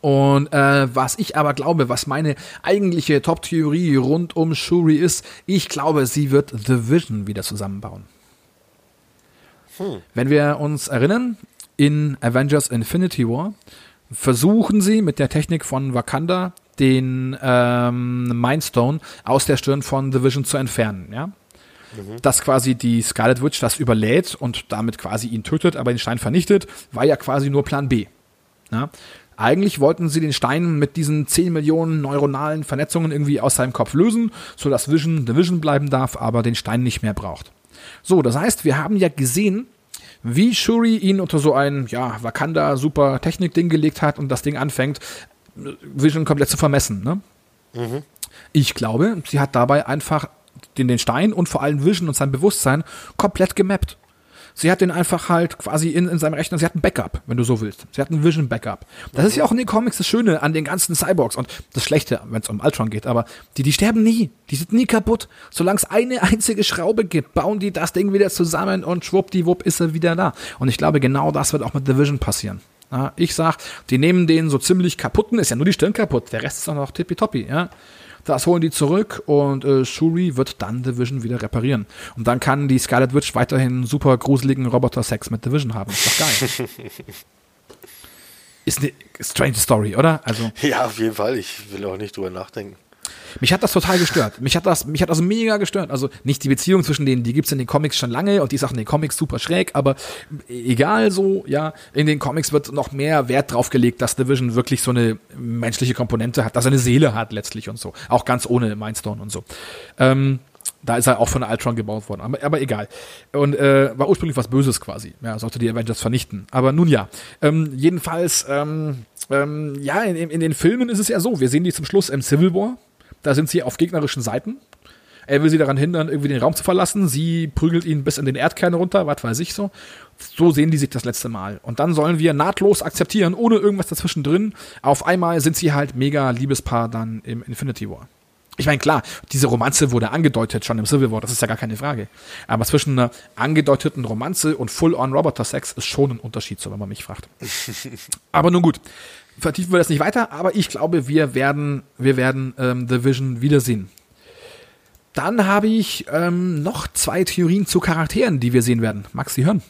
Und äh, was ich aber glaube, was meine eigentliche Top-Theorie rund um Shuri ist, ich glaube, sie wird The Vision wieder zusammenbauen. Hm. Wenn wir uns erinnern, in Avengers Infinity War versuchen sie mit der Technik von Wakanda den ähm, Mindstone aus der Stirn von The Vision zu entfernen, ja. Mhm. Dass quasi die Scarlet Witch das überlädt und damit quasi ihn tötet, aber den Stein vernichtet, war ja quasi nur Plan B. Ja? Eigentlich wollten sie den Stein mit diesen 10 Millionen neuronalen Vernetzungen irgendwie aus seinem Kopf lösen, sodass Vision The Vision bleiben darf, aber den Stein nicht mehr braucht. So, das heißt, wir haben ja gesehen, wie Shuri ihn unter so ein, ja, Wakanda super Technik-Ding gelegt hat und das Ding anfängt, Vision komplett zu vermessen. Ne? Mhm. Ich glaube, sie hat dabei einfach den, den Stein und vor allem Vision und sein Bewusstsein komplett gemappt. Sie hat den einfach halt quasi in, in seinem Rechner, sie hat ein Backup, wenn du so willst. Sie hat ein Vision Backup. Das ist ja auch in den Comics das Schöne an den ganzen Cyborgs und das Schlechte, wenn es um Ultron geht, aber die, die sterben nie. Die sind nie kaputt. Solange es eine einzige Schraube gibt, bauen die das Ding wieder zusammen und schwuppdiwupp ist er wieder da. Und ich glaube, genau das wird auch mit The Vision passieren. Ja, ich sag, die nehmen den so ziemlich kaputten, ist ja nur die Stirn kaputt, der Rest ist auch noch tippitoppi, ja. Das holen die zurück und äh, Shuri wird dann Division wieder reparieren. Und dann kann die Scarlet Witch weiterhin super gruseligen Roboter-Sex mit Division haben. Ist doch geil. ist eine strange Story, oder? Also ja, auf jeden Fall. Ich will auch nicht drüber nachdenken. Mich hat das total gestört. Mich hat das, mich hat das mega gestört. Also nicht die Beziehung zwischen denen, die gibt's in den Comics schon lange und die auch in den Comics super schräg, aber egal so, ja, in den Comics wird noch mehr Wert drauf gelegt, dass Division wirklich so eine menschliche Komponente hat, dass er eine Seele hat letztlich und so. Auch ganz ohne Mindstone und so. Ähm, da ist er auch von Ultron gebaut worden, aber, aber egal. Und äh, war ursprünglich was Böses quasi. Ja, sollte die Avengers vernichten. Aber nun ja. Ähm, jedenfalls, ähm, ähm, ja, in, in den Filmen ist es ja so, wir sehen die zum Schluss im Civil War. Da sind sie auf gegnerischen Seiten. Er will sie daran hindern, irgendwie den Raum zu verlassen. Sie prügelt ihn bis in den Erdkern runter, was weiß ich so. So sehen die sich das letzte Mal. Und dann sollen wir nahtlos akzeptieren, ohne irgendwas dazwischen drin. Auf einmal sind sie halt mega Liebespaar dann im Infinity War. Ich meine, klar, diese Romanze wurde angedeutet schon im Civil War, das ist ja gar keine Frage. Aber zwischen einer angedeuteten Romanze und Full-on-Roboter-Sex ist schon ein Unterschied, so wenn man mich fragt. Aber nun gut vertiefen wir das nicht weiter, aber ich glaube, wir werden, wir werden ähm, The Vision wiedersehen. Dann habe ich ähm, noch zwei Theorien zu Charakteren, die wir sehen werden. Magst du die hören?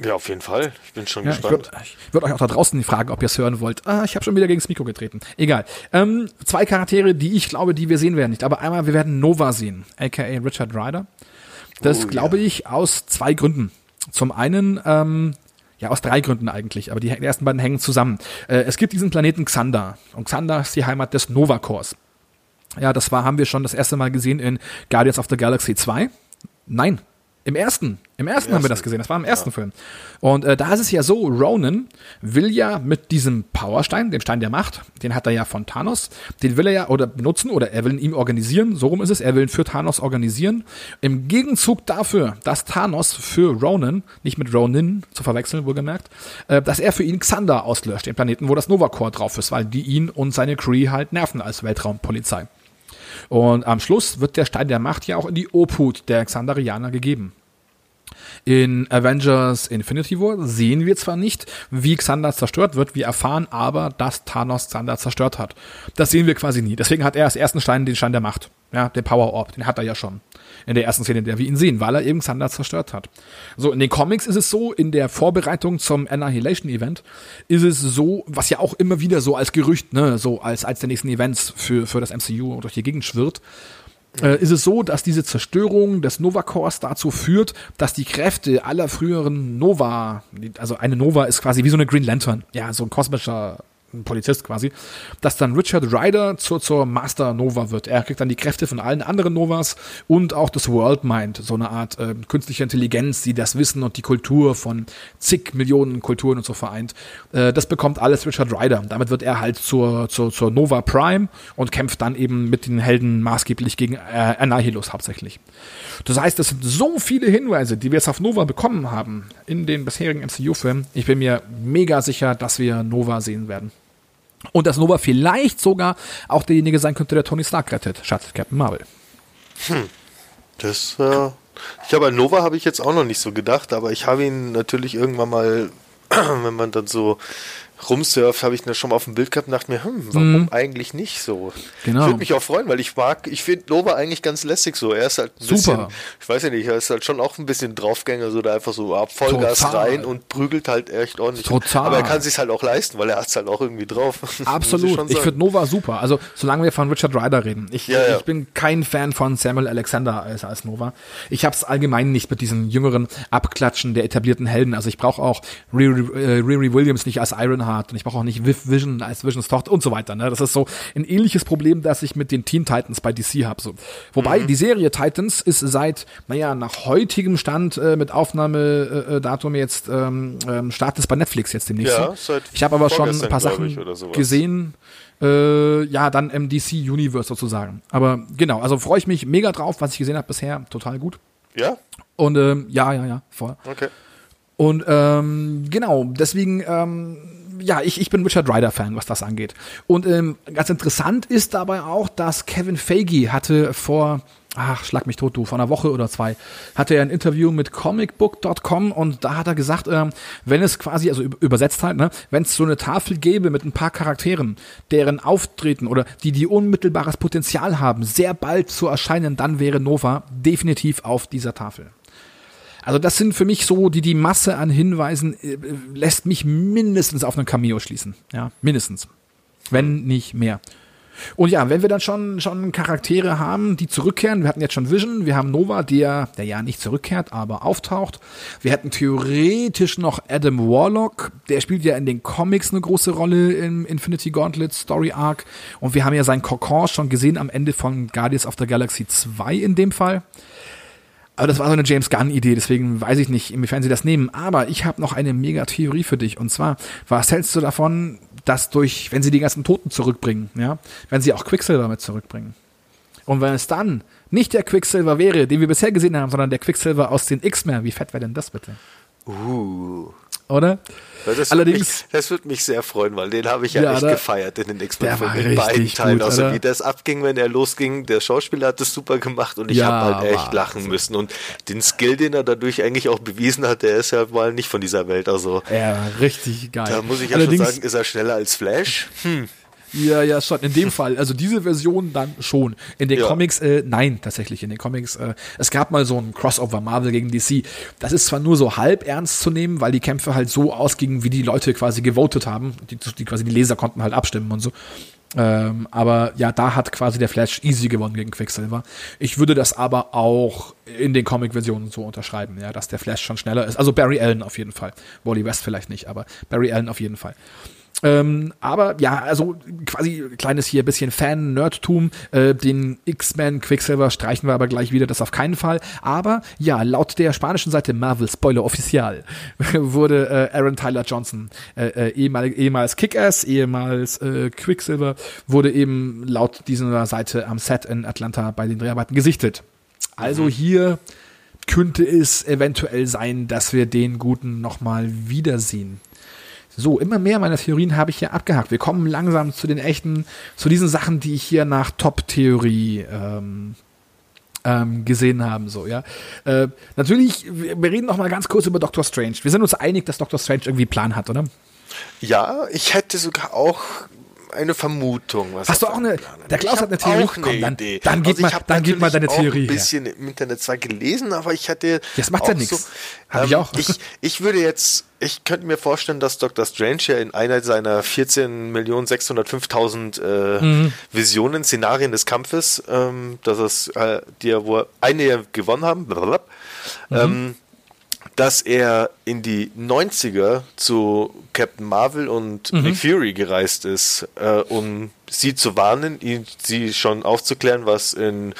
Ja, auf jeden Fall. Ich bin schon ja, gespannt. Ich würde würd euch auch da draußen fragen, ob ihr es hören wollt. Ah, ich habe schon wieder gegen das Mikro getreten. Egal. Ähm, zwei Charaktere, die ich glaube, die wir sehen werden. Nicht. Aber einmal, wir werden Nova sehen, aka Richard Ryder. Das oh, glaube ja. ich aus zwei Gründen. Zum einen ähm, ja, aus drei Gründen eigentlich, aber die, die ersten beiden hängen zusammen. Äh, es gibt diesen Planeten Xander und Xander ist die Heimat des Nova Corps. Ja, das war, haben wir schon das erste Mal gesehen in Guardians of the Galaxy 2. Nein, im ersten. Im ersten, Im haben wir das gesehen. Das war im ersten ja. Film. Und äh, da ist es ja so, Ronan will ja mit diesem Powerstein, dem Stein der Macht, den hat er ja von Thanos, den will er ja oder benutzen oder er will ihn ihm organisieren, so rum ist es, er will ihn für Thanos organisieren. Im Gegenzug dafür, dass Thanos für Ronan, nicht mit Ronin zu verwechseln, wohlgemerkt, äh, dass er für ihn Xander auslöscht, den Planeten, wo das Nova Core drauf ist, weil die ihn und seine Crew halt nerven als Weltraumpolizei. Und am Schluss wird der Stein der Macht ja auch in die Obhut der Xandarianer gegeben. In Avengers Infinity War sehen wir zwar nicht, wie Xander zerstört wird, wir erfahren aber, dass Thanos Xander zerstört hat. Das sehen wir quasi nie. Deswegen hat er als ersten Stein den Stein der Macht. Ja, den Power Orb, den hat er ja schon. In der ersten Szene, in der wir ihn sehen, weil er eben Xander zerstört hat. So, in den Comics ist es so, in der Vorbereitung zum Annihilation Event ist es so, was ja auch immer wieder so als Gerücht, ne, so als, als der nächsten Events für, für das MCU durch die Gegend schwirrt, äh, ist es so, dass diese Zerstörung des Nova-Cores dazu führt, dass die Kräfte aller früheren Nova, also eine Nova ist quasi wie so eine Green Lantern, ja, so ein kosmischer ein Polizist quasi, dass dann Richard Ryder zur, zur Master Nova wird. Er kriegt dann die Kräfte von allen anderen Novas und auch das World Mind, so eine Art äh, künstliche Intelligenz, die das Wissen und die Kultur von zig Millionen Kulturen und so vereint. Äh, das bekommt alles Richard Ryder. Damit wird er halt zur, zur, zur Nova Prime und kämpft dann eben mit den Helden maßgeblich gegen äh, Annihilus hauptsächlich. Das heißt, es sind so viele Hinweise, die wir jetzt auf Nova bekommen haben in den bisherigen MCU-Filmen. Ich bin mir mega sicher, dass wir Nova sehen werden. Und dass Nova vielleicht sogar auch derjenige sein könnte, der Tony Stark rettet, statt Captain Marvel. Hm. Das, äh, ich habe an Nova habe ich jetzt auch noch nicht so gedacht, aber ich habe ihn natürlich irgendwann mal, wenn man dann so rumsurft, habe ich das schon mal auf dem Bild gehabt und dachte mir, hm, warum mhm. eigentlich nicht so? Genau. Ich würde mich auch freuen, weil ich mag, ich finde Nova eigentlich ganz lässig so. Er ist halt ein Super. bisschen, ich weiß ja nicht, er ist halt schon auch ein bisschen Draufgänger, so da einfach so ab Vollgas Total. rein und prügelt halt echt ordentlich. Total. Aber er kann sich halt auch leisten, weil er hat es halt auch irgendwie drauf. Absolut. Ich, finde Nova super. Also, solange wir von Richard Ryder reden. Ich, ja, ja. ich bin kein Fan von Samuel Alexander als, als Nova. Ich habe es allgemein nicht mit diesen jüngeren Abklatschen der etablierten Helden. Also ich brauche auch Riri, äh, Riri Williams nicht als Iron hat und ich brauche auch nicht Vision als Visions Tochter und so weiter. Ne? Das ist so ein ähnliches Problem, das ich mit den Teen Titans bei DC habe. So. Wobei mhm. die Serie Titans ist seit, naja, nach heutigem Stand äh, mit Aufnahmedatum äh, jetzt ähm, ähm, Start ist bei Netflix jetzt demnächst. Ja, seit ich habe aber schon ein paar Sachen gesehen. Äh, ja, dann im DC Universe sozusagen. Aber genau, also freue ich mich mega drauf, was ich gesehen habe bisher. Total gut. Ja? Und ähm, ja, ja, ja, voll. Okay. Und ähm, genau, deswegen, ähm, ja, ich, ich bin Richard Ryder-Fan, was das angeht. Und ähm, ganz interessant ist dabei auch, dass Kevin Feige hatte vor, ach, schlag mich tot, du, vor einer Woche oder zwei, hatte er ein Interview mit comicbook.com und da hat er gesagt, ähm, wenn es quasi, also übersetzt halt, ne, wenn es so eine Tafel gäbe mit ein paar Charakteren, deren Auftreten oder die, die unmittelbares Potenzial haben, sehr bald zu erscheinen, dann wäre Nova definitiv auf dieser Tafel. Also das sind für mich so, die die Masse an Hinweisen äh, lässt mich mindestens auf einen Cameo schließen. Ja, mindestens. Wenn nicht mehr. Und ja, wenn wir dann schon, schon Charaktere haben, die zurückkehren, wir hatten jetzt schon Vision, wir haben Nova, der, der ja nicht zurückkehrt, aber auftaucht. Wir hätten theoretisch noch Adam Warlock, der spielt ja in den Comics eine große Rolle im Infinity Gauntlet Story Arc. Und wir haben ja seinen Kokon schon gesehen am Ende von Guardians of the Galaxy 2 in dem Fall. Aber das war so eine James Gunn-Idee, deswegen weiß ich nicht, inwiefern sie das nehmen. Aber ich habe noch eine mega Theorie für dich. Und zwar, was hältst du davon, dass durch, wenn sie die ganzen Toten zurückbringen, ja, wenn sie auch Quicksilver mit zurückbringen? Und wenn es dann nicht der Quicksilver wäre, den wir bisher gesehen haben, sondern der Quicksilver aus den X-Men, wie fett wäre denn das bitte? Uh. Oder? Das Allerdings, mich, das würde mich sehr freuen, weil den habe ich ja, ja echt da, gefeiert in den X-Men-Filmen, in beiden Teilen. Gut, also wie das abging, wenn er losging, der Schauspieler hat das super gemacht und ich ja, habe halt echt lachen also. müssen. Und den Skill, den er dadurch eigentlich auch bewiesen hat, der ist ja mal nicht von dieser Welt. Also ja, richtig geil. Da muss ich ja Allerdings, schon sagen, ist er schneller als Flash? Hm. Ja, ja, schon. In dem Fall, also diese Version dann schon. In den ja. Comics, äh, nein, tatsächlich. In den Comics, äh, es gab mal so ein Crossover Marvel gegen DC. Das ist zwar nur so halb ernst zu nehmen, weil die Kämpfe halt so ausgingen, wie die Leute quasi gewotet haben. Die, die quasi die Leser konnten halt abstimmen und so. Ähm, aber ja, da hat quasi der Flash easy gewonnen gegen Quicksilver. Ich würde das aber auch in den Comic-Versionen so unterschreiben, ja, dass der Flash schon schneller ist. Also Barry Allen auf jeden Fall. Wally West vielleicht nicht, aber Barry Allen auf jeden Fall. Ähm, aber ja, also quasi kleines hier bisschen Fan-Nerdtum. Äh, den X-Men Quicksilver streichen wir aber gleich wieder, das auf keinen Fall. Aber ja, laut der spanischen Seite Marvel Spoiler Official wurde äh, Aaron Tyler Johnson, äh, äh, ehemals, ehemals Kick-Ass, ehemals äh, Quicksilver, wurde eben laut dieser Seite am Set in Atlanta bei den Dreharbeiten gesichtet. Also mhm. hier könnte es eventuell sein, dass wir den Guten nochmal wiedersehen. So, immer mehr meiner Theorien habe ich hier abgehakt. Wir kommen langsam zu den echten, zu diesen Sachen, die ich hier nach Top-Theorie ähm, ähm, gesehen haben. So, ja. Äh, natürlich, wir reden noch mal ganz kurz über Doctor Strange. Wir sind uns einig, dass Doctor Strange irgendwie Plan hat, oder? Ja, ich hätte sogar auch eine Vermutung. Hast du auch eine? Der Klaus hat eine Theorie. Auch eine dann, Idee. dann gib also mal, dann gib mal deine Theorie. Ich habe ein bisschen her. im Internet zwar gelesen, aber ich hatte. Das macht ja nichts. So, ähm, ich auch. Ich, ich würde jetzt, ich könnte mir vorstellen, dass Dr. Strange ja in einer seiner 14.605.000 äh, mhm. Visionen, Szenarien des Kampfes, ähm, dass es äh, die, wo eine gewonnen haben, blablabla, mhm. ähm, dass er in die 90er zu Captain Marvel und mhm. Nick Fury gereist ist, äh, um sie zu warnen, ihn, sie schon aufzuklären, was in,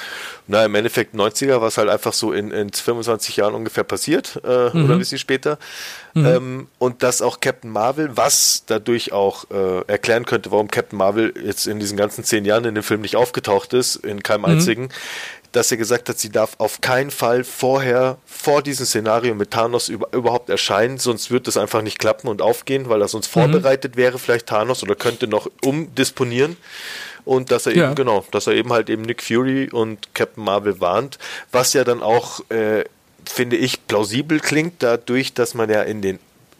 na, im Endeffekt 90er, was halt einfach so in, in 25 Jahren ungefähr passiert, äh, mhm. oder ein bisschen später. Mhm. Ähm, und dass auch Captain Marvel, was dadurch auch äh, erklären könnte, warum Captain Marvel jetzt in diesen ganzen zehn Jahren in dem Film nicht aufgetaucht ist, in keinem mhm. einzigen, dass er gesagt hat, sie darf auf keinen Fall vorher, vor diesem Szenario mit Thanos über, überhaupt erscheinen, sonst wird das einfach nicht klappen und aufgehen, weil er sonst mhm. vorbereitet wäre, vielleicht Thanos oder könnte noch umdisponieren. Und dass er ja. eben, genau, dass er eben halt eben Nick Fury und Captain Marvel warnt, was ja dann auch, äh, finde ich, plausibel klingt, dadurch, dass man ja in den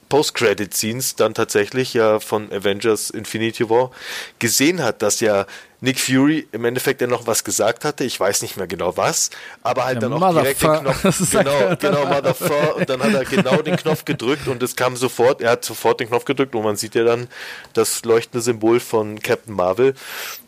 Post-Credit-Scenes dann tatsächlich ja von Avengers Infinity War gesehen hat, dass ja Nick Fury im Endeffekt ja noch was gesagt hatte, ich weiß nicht mehr genau was, aber halt ja, dann auch direkt den Knopf, genau, genau, Motherfucker, und dann hat er genau den Knopf gedrückt und es kam sofort, er hat sofort den Knopf gedrückt und man sieht ja dann das leuchtende Symbol von Captain Marvel.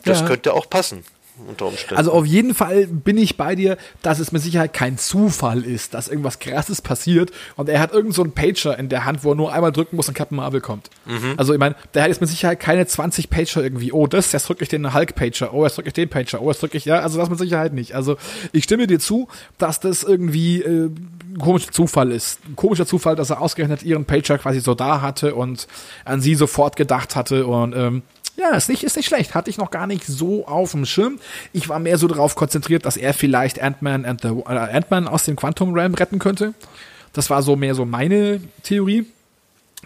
Das ja. könnte auch passen. Unter Umständen. Also auf jeden Fall bin ich bei dir, dass es mit Sicherheit kein Zufall ist, dass irgendwas krasses passiert und er hat irgend so einen Pager in der Hand, wo er nur einmal drücken muss und Captain Marvel kommt. Mhm. Also ich meine, der hat jetzt mit Sicherheit keine 20 Pager irgendwie, oh das, jetzt drücke ich den Hulk-Pager, oh jetzt drücke ich den Pager, oh jetzt drücke ich, ja, also das mit Sicherheit nicht. Also ich stimme dir zu, dass das irgendwie äh, ein komischer Zufall ist. Ein komischer Zufall, dass er ausgerechnet ihren Pager quasi so da hatte und an sie sofort gedacht hatte und ähm, ja, ist nicht, ist nicht schlecht. Hatte ich noch gar nicht so auf dem Schirm. Ich war mehr so darauf konzentriert, dass er vielleicht Ant-Man äh, Ant-Man aus dem Quantum Realm retten könnte. Das war so mehr so meine Theorie.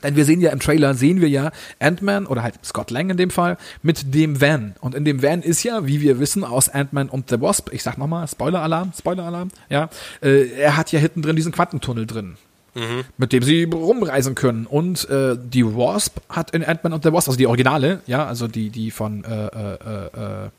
Denn wir sehen ja im Trailer, sehen wir ja Ant-Man oder halt Scott Lang in dem Fall mit dem Van. Und in dem Van ist ja, wie wir wissen, aus Ant-Man und the Wasp, ich sag nochmal, Spoiler-Alarm, Spoiler-Alarm, ja, äh, er hat ja hinten drin diesen Quantentunnel drin mhm. mit dem sie rumreisen können. Und äh, die Wasp hat in Ant-Man und the Wasp, also die Originale, ja, also die, die von äh, äh, äh,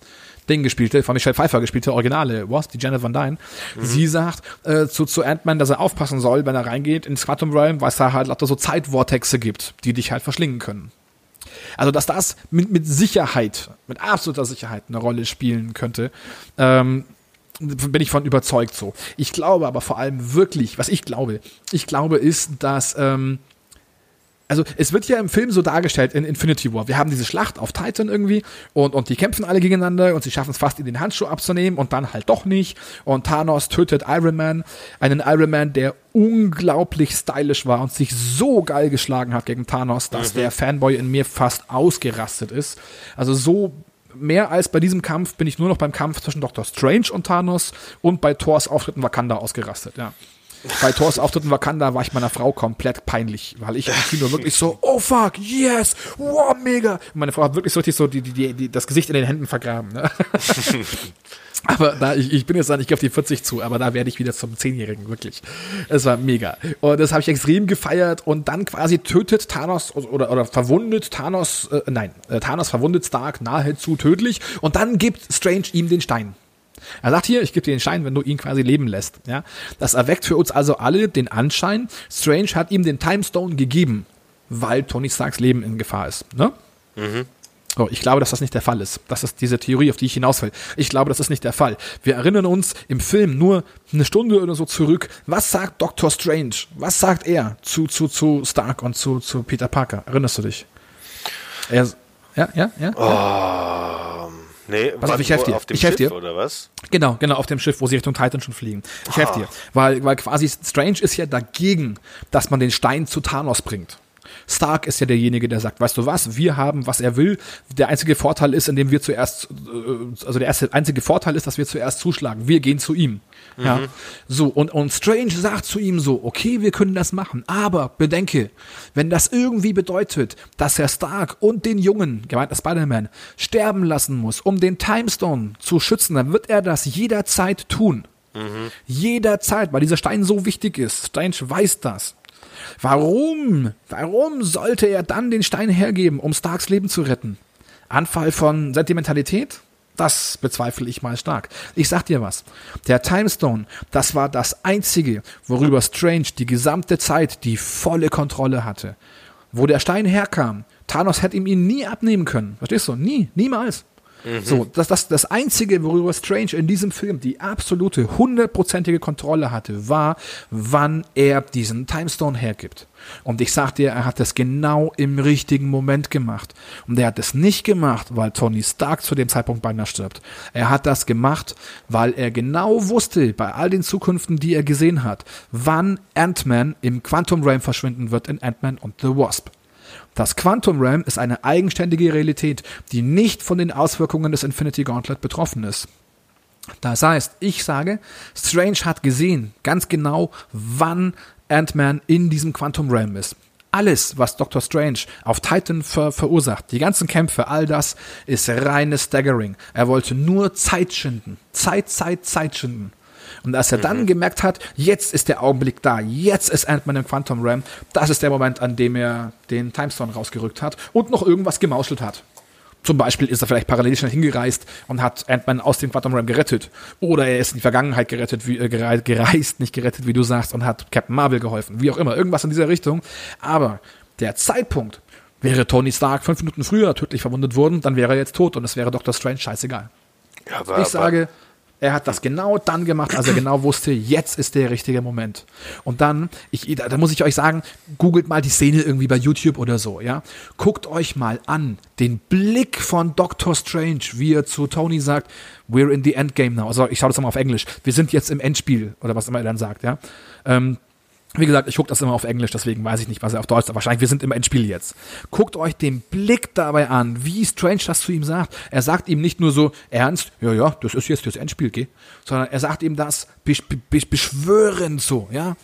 Ding gespielte, von Michelle Pfeiffer gespielte Originale Wasp, die Janet Van Dyne, mhm. sie sagt äh, zu, zu Ant-Man, dass er aufpassen soll, wenn er reingeht ins Quantum Realm, weil es da halt lauter so Zeitvortexe gibt, die dich halt verschlingen können. Also, dass das mit, mit Sicherheit, mit absoluter Sicherheit eine Rolle spielen könnte, ähm, bin ich von überzeugt so. Ich glaube aber vor allem wirklich, was ich glaube, ich glaube ist, dass ähm, also es wird ja im Film so dargestellt in Infinity War. Wir haben diese Schlacht auf Titan irgendwie und, und die kämpfen alle gegeneinander und sie schaffen es fast, in den Handschuh abzunehmen und dann halt doch nicht. Und Thanos tötet Iron Man, einen Iron Man, der unglaublich stylisch war und sich so geil geschlagen hat gegen Thanos, dass mhm. der Fanboy in mir fast ausgerastet ist. Also so mehr als bei diesem Kampf bin ich nur noch beim Kampf zwischen Doctor Strange und Thanos und bei Thors Auftritt in Wakanda ausgerastet, ja. Bei Thors Auftritt in Wakanda war ich meiner Frau komplett peinlich, weil ich im Kino wirklich so, oh fuck, yes, wow, mega. Und meine Frau hat wirklich so richtig so die, die, die, das Gesicht in den Händen vergraben. Ne? Aber da, ich, ich bin jetzt da nicht auf die 40 zu, aber da werde ich wieder zum 10-Jährigen, wirklich. Es war mega. Und das habe ich extrem gefeiert und dann quasi tötet Thanos oder, oder verwundet Thanos, äh, nein, äh, Thanos verwundet Stark nahezu tödlich und dann gibt Strange ihm den Stein. Er sagt hier, ich gebe dir den Stein, wenn du ihn quasi leben lässt. Ja, das erweckt für uns also alle den Anschein, Strange hat ihm den Time Stone gegeben, weil Tony Starks Leben in Gefahr ist. Ne? Mhm. So, ich glaube, dass das nicht der Fall ist. Das ist diese Theorie, auf die ich hinaus will. Ich glaube, das ist nicht der Fall. Wir erinnern uns im Film nur eine Stunde oder so zurück. Was sagt Doctor Strange? Was sagt er zu, zu, zu Stark und zu, zu Peter Parker? Erinnerst du dich? Er, ja, ja, ja? Oh, nee, Pass auf, ich helfe dir. Auf dem ich helfe Schiff, dir. oder was? Genau, genau, auf dem Schiff, wo sie Richtung Titan schon fliegen. Ich helfe Ah. dir. Weil, weil quasi Strange ist ja dagegen, dass man den Stein zu Thanos bringt. Stark ist ja derjenige, der sagt, weißt du was, wir haben, was er will. Der einzige Vorteil ist, indem wir zuerst, äh, also der erste, einzige Vorteil ist, dass wir zuerst zuschlagen. Wir gehen zu ihm. Ja. So, und, und Strange sagt zu ihm so, okay, wir können das machen, aber bedenke, wenn das irgendwie bedeutet, dass er Stark und den Jungen, gemeint der Spider-Man, sterben lassen muss, um den Timestone zu schützen, dann wird er das jederzeit tun. Jederzeit, weil dieser Stein so wichtig ist. Strange weiß das. Warum? Warum sollte er dann den Stein hergeben, um Starks Leben zu retten? Anfall von Sentimentalität? Das bezweifle ich mal stark. Ich sag dir was. Der Timestone, das war das einzige, worüber Strange die gesamte Zeit die volle Kontrolle hatte. Wo der Stein herkam, Thanos hätte ihm ihn nie abnehmen können. Verstehst du? Nie, niemals. So, das, das, das Einzige, worüber Strange in diesem Film die absolute, hundertprozentige Kontrolle hatte, war, wann er diesen Timestone hergibt. Und ich sag dir, er hat das genau im richtigen Moment gemacht. Und er hat es nicht gemacht, weil Tony Stark zu dem Zeitpunkt beinahe stirbt. Er hat das gemacht, weil er genau wusste, bei all den Zukünften, die er gesehen hat, wann Ant-Man im Quantum Realm verschwinden wird in Ant-Man und the Wasp. Das Quantum Realm ist eine eigenständige Realität, die nicht von den Auswirkungen des Infinity Gauntlet betroffen ist. Das heißt, ich sage, Strange hat gesehen, ganz genau, wann Ant-Man in diesem Quantum Realm ist. Alles, was Dr. Strange auf Titan ver verursacht, die ganzen Kämpfe, all das ist reines Staggering. Er wollte nur Zeit schinden. Zeit, Zeit, Zeit schinden. Und als er dann gemerkt hat, jetzt ist der Augenblick da, jetzt ist Ant-Man im Quantum Realm, das ist der Moment, an dem er den Timestone rausgerückt hat und noch irgendwas gemauschelt hat. Zum Beispiel ist er vielleicht parallel schnell hingereist und hat Ant-Man aus dem Quantum Realm gerettet. Oder er ist in die Vergangenheit gerettet, wie, äh, gerei- gereist, nicht gerettet, wie du sagst, und hat Captain Marvel geholfen. Wie auch immer, irgendwas in dieser Richtung. Aber der Zeitpunkt, wäre Tony Stark fünf Minuten früher tödlich verwundet worden, dann wäre er jetzt tot und es wäre Dr. Strange scheißegal. Ja, aber, ich sage, er hat das genau dann gemacht, als er genau wusste, jetzt ist der richtige Moment. Und dann, ich, da, da muss ich euch sagen, googelt mal die Szene irgendwie bei YouTube oder so, ja. Guckt euch mal an, den Blick von Doctor Strange, wie er zu Tony sagt, we're in the endgame now. Also ich schaue das mal auf Englisch. Wir sind jetzt im Endspiel, oder was immer er dann sagt, ja. Ähm, wie gesagt, ich gucke das immer auf Englisch, deswegen weiß ich nicht, was er auf Deutsch sagt. Wahrscheinlich, wir sind im Endspiel jetzt. Guckt euch den Blick dabei an, wie Strange das zu ihm sagt. Er sagt ihm nicht nur so ernst, ja, ja, das ist jetzt das Endspiel, geh, sondern er sagt ihm das besch besch beschwörend so, ja.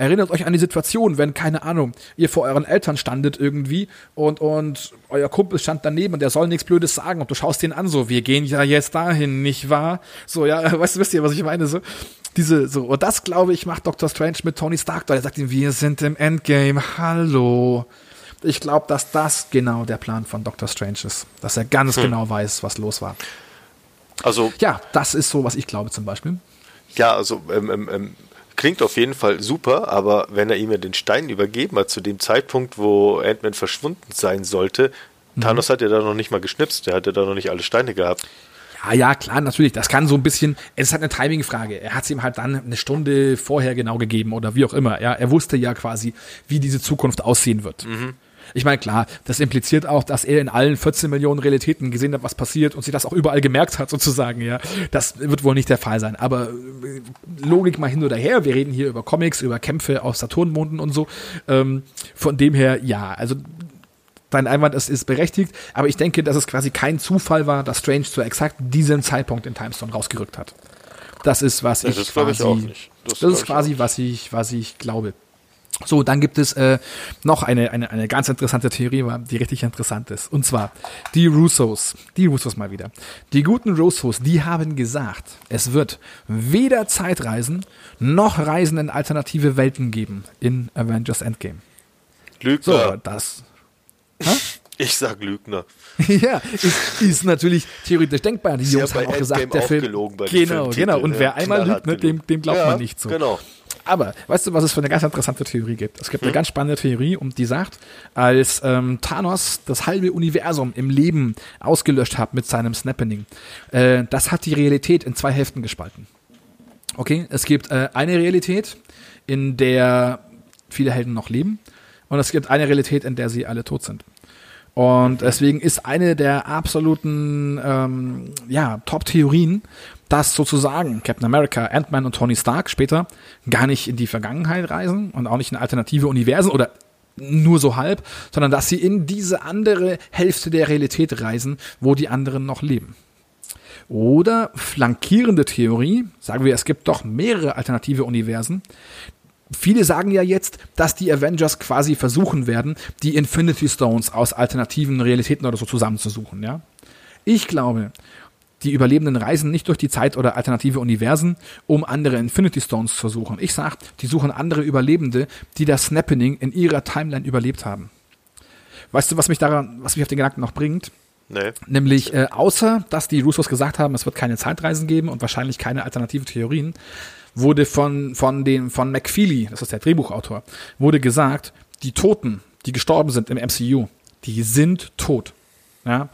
Erinnert euch an die Situation, wenn, keine Ahnung, ihr vor euren Eltern standet irgendwie und, und euer Kumpel stand daneben und der soll nichts Blödes sagen und du schaust den an so, wir gehen ja jetzt dahin, nicht wahr? So, ja, weißt du, wisst ihr, was ich meine? So, diese, so, und das, glaube ich, macht Dr. Strange mit Tony Stark da. Er sagt ihm, wir sind im Endgame, hallo. Ich glaube, dass das genau der Plan von Dr. Strange ist. Dass er ganz hm. genau weiß, was los war. Also. Ja, das ist so, was ich glaube zum Beispiel. Ja, also, ähm, ähm, ähm klingt auf jeden Fall super, aber wenn er ihm ja den Stein übergeben hat, zu dem Zeitpunkt, wo Ant-Man verschwunden sein sollte, mhm. Thanos hat ja da noch nicht mal geschnipst, der hatte da noch nicht alle Steine gehabt. Ja, ja, klar, natürlich. Das kann so ein bisschen, es ist halt eine Timing-Frage. Er hat es ihm halt dann eine Stunde vorher genau gegeben oder wie auch immer. Ja, er wusste ja quasi, wie diese Zukunft aussehen wird. Mhm. Ich meine, klar, das impliziert auch, dass er in allen 14 Millionen Realitäten gesehen hat, was passiert und sich das auch überall gemerkt hat, sozusagen, ja. Das wird wohl nicht der Fall sein. Aber äh, Logik mal hin oder her, wir reden hier über Comics, über Kämpfe auf Saturnmonden und so. Ähm, von dem her, ja, also dein Einwand ist, ist berechtigt, aber ich denke, dass es quasi kein Zufall war, dass Strange zu exakt diesem Zeitpunkt in Timestone rausgerückt hat. Das ist, was ja, ich das quasi, ich auch nicht. Das, das ist quasi, was ich, was ich glaube. So, dann gibt es äh, noch eine, eine, eine ganz interessante Theorie, die richtig interessant ist. Und zwar die Russos. Die Russos mal wieder. Die guten Russos, die haben gesagt, es wird weder Zeitreisen noch Reisen in alternative Welten geben in Avengers Endgame. Lügner. So, das, ich sag Lügner. ja, ist, ist natürlich theoretisch denkbar. Die Jungs haben auch gesagt, der Film. genau, genau. Und wer einmal lügt, ne, dem, dem glaubt ja, man nicht so. Genau. Aber weißt du, was es für eine ganz interessante Theorie gibt? Es gibt hm? eine ganz spannende Theorie und die sagt, als ähm, Thanos das halbe Universum im Leben ausgelöscht hat mit seinem Snappening, äh, das hat die Realität in zwei Hälften gespalten. Okay, es gibt äh, eine Realität, in der viele Helden noch leben und es gibt eine Realität, in der sie alle tot sind. Und deswegen ist eine der absoluten ähm, ja, Top-Theorien, dass sozusagen Captain America, Ant-Man und Tony Stark später gar nicht in die Vergangenheit reisen und auch nicht in alternative Universen oder nur so halb, sondern dass sie in diese andere Hälfte der Realität reisen, wo die anderen noch leben. Oder flankierende Theorie, sagen wir, es gibt doch mehrere alternative Universen, Viele sagen ja jetzt, dass die Avengers quasi versuchen werden, die Infinity Stones aus alternativen Realitäten oder so zusammenzusuchen, ja. Ich glaube, die Überlebenden reisen nicht durch die Zeit oder alternative Universen, um andere Infinity Stones zu suchen. Ich sag, die suchen andere Überlebende, die das Snappening in ihrer Timeline überlebt haben. Weißt du, was mich daran, was mich auf den Gedanken noch bringt? Nee. Nämlich, äh, außer dass die Russos gesagt haben, es wird keine Zeitreisen geben und wahrscheinlich keine alternativen Theorien, wurde von, von, den, von McFeely, das ist der Drehbuchautor, wurde gesagt, die Toten, die gestorben sind im MCU, die sind tot. Ja.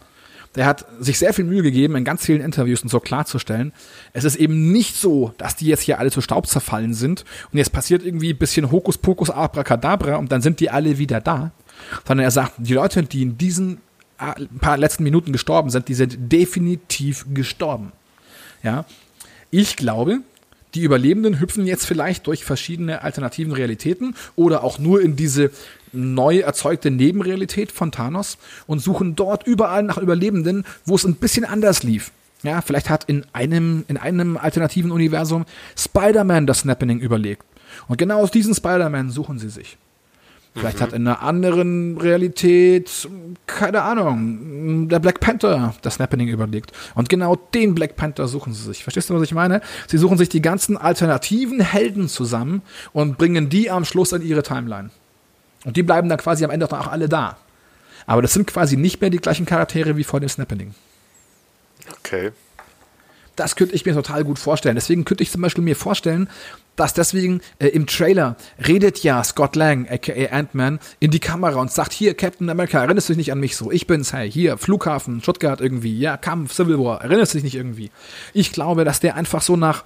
Der hat sich sehr viel Mühe gegeben, in ganz vielen Interviews und so klarzustellen, es ist eben nicht so, dass die jetzt hier alle zu Staub zerfallen sind und jetzt passiert irgendwie ein bisschen Hokuspokus Abracadabra und dann sind die alle wieder da, sondern er sagt, die Leute, die in diesen äh, paar letzten Minuten gestorben sind, die sind definitiv gestorben. Ja. Ich glaube, die Überlebenden hüpfen jetzt vielleicht durch verschiedene alternativen Realitäten oder auch nur in diese neu erzeugte Nebenrealität von Thanos und suchen dort überall nach Überlebenden, wo es ein bisschen anders lief. Ja, vielleicht hat in einem, in einem alternativen Universum Spider-Man das Snappening überlegt. Und genau aus diesen Spider-Man suchen sie sich. Vielleicht mhm. hat in einer anderen Realität, keine Ahnung, der Black Panther das Happening überlegt. Und genau den Black Panther suchen sie sich. Verstehst du, was ich meine? Sie suchen sich die ganzen alternativen Helden zusammen und bringen die am Schluss in ihre Timeline. Und die bleiben dann quasi am Ende auch alle da. Aber das sind quasi nicht mehr die gleichen Charaktere wie vor dem Snappening. Okay. Das könnte ich mir total gut vorstellen. Deswegen könnte ich zum Beispiel mir vorstellen, dass deswegen äh, im Trailer redet ja Scott Lang, aka Ant-Man, in die Kamera und sagt, hier, Captain America, erinnerst du dich nicht an mich so? Ich bin's, hey, hier, Flughafen, Stuttgart irgendwie, ja, Kampf, Civil War, erinnerst du dich nicht irgendwie? Ich glaube, dass der einfach so nach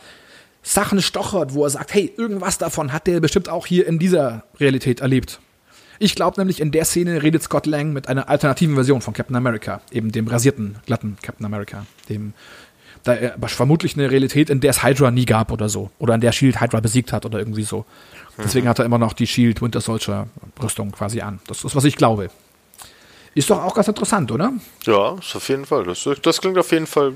Sachen stochert, wo er sagt, hey, irgendwas davon hat der bestimmt auch hier in dieser Realität erlebt. Ich glaube nämlich, in der Szene redet Scott Lang mit einer alternativen Version von Captain America, eben dem rasierten, glatten Captain America, dem da er vermutlich eine Realität, in der es Hydra nie gab oder so. Oder in der Shield Hydra besiegt hat oder irgendwie so. Deswegen hat er immer noch die Shield Winter Soldier Rüstung quasi an. Das ist, was ich glaube. Ist doch auch ganz interessant, oder? Ja, ist auf jeden Fall. Das, das klingt auf jeden Fall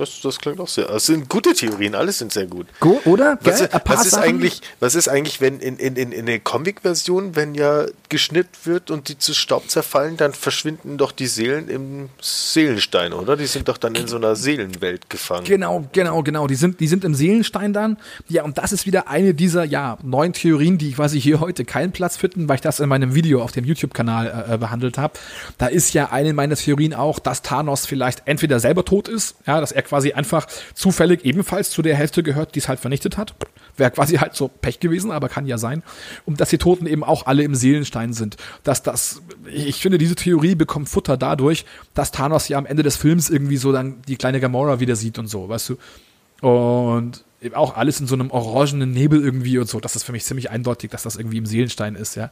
das, das klingt auch sehr. Es sind gute Theorien, alles sind sehr gut. Go, oder? Was, was ist eigentlich, was ist eigentlich, wenn in, in, in, in der Comic-Version, wenn ja geschnitten wird und die zu Staub zerfallen, dann verschwinden doch die Seelen im Seelenstein, oder? Die sind doch dann in so einer Seelenwelt gefangen. Genau, genau, genau. Die sind, die sind im Seelenstein dann. Ja, und das ist wieder eine dieser, ja, neuen Theorien, die quasi hier heute keinen Platz finden, weil ich das in meinem Video auf dem YouTube-Kanal äh, behandelt habe. Da ist ja eine meiner Theorien auch, dass Thanos vielleicht entweder selber tot ist, ja, dass er quasi einfach zufällig ebenfalls zu der Hälfte gehört, die es halt vernichtet hat. Wäre quasi halt so Pech gewesen, aber kann ja sein. Und dass die Toten eben auch alle im Seelenstein sind. Dass das, ich finde, diese Theorie bekommt Futter dadurch, dass Thanos ja am Ende des Films irgendwie so dann die kleine Gamora wieder sieht und so, weißt du? Und eben auch alles in so einem orangenen Nebel irgendwie und so. Das ist für mich ziemlich eindeutig, dass das irgendwie im Seelenstein ist, ja.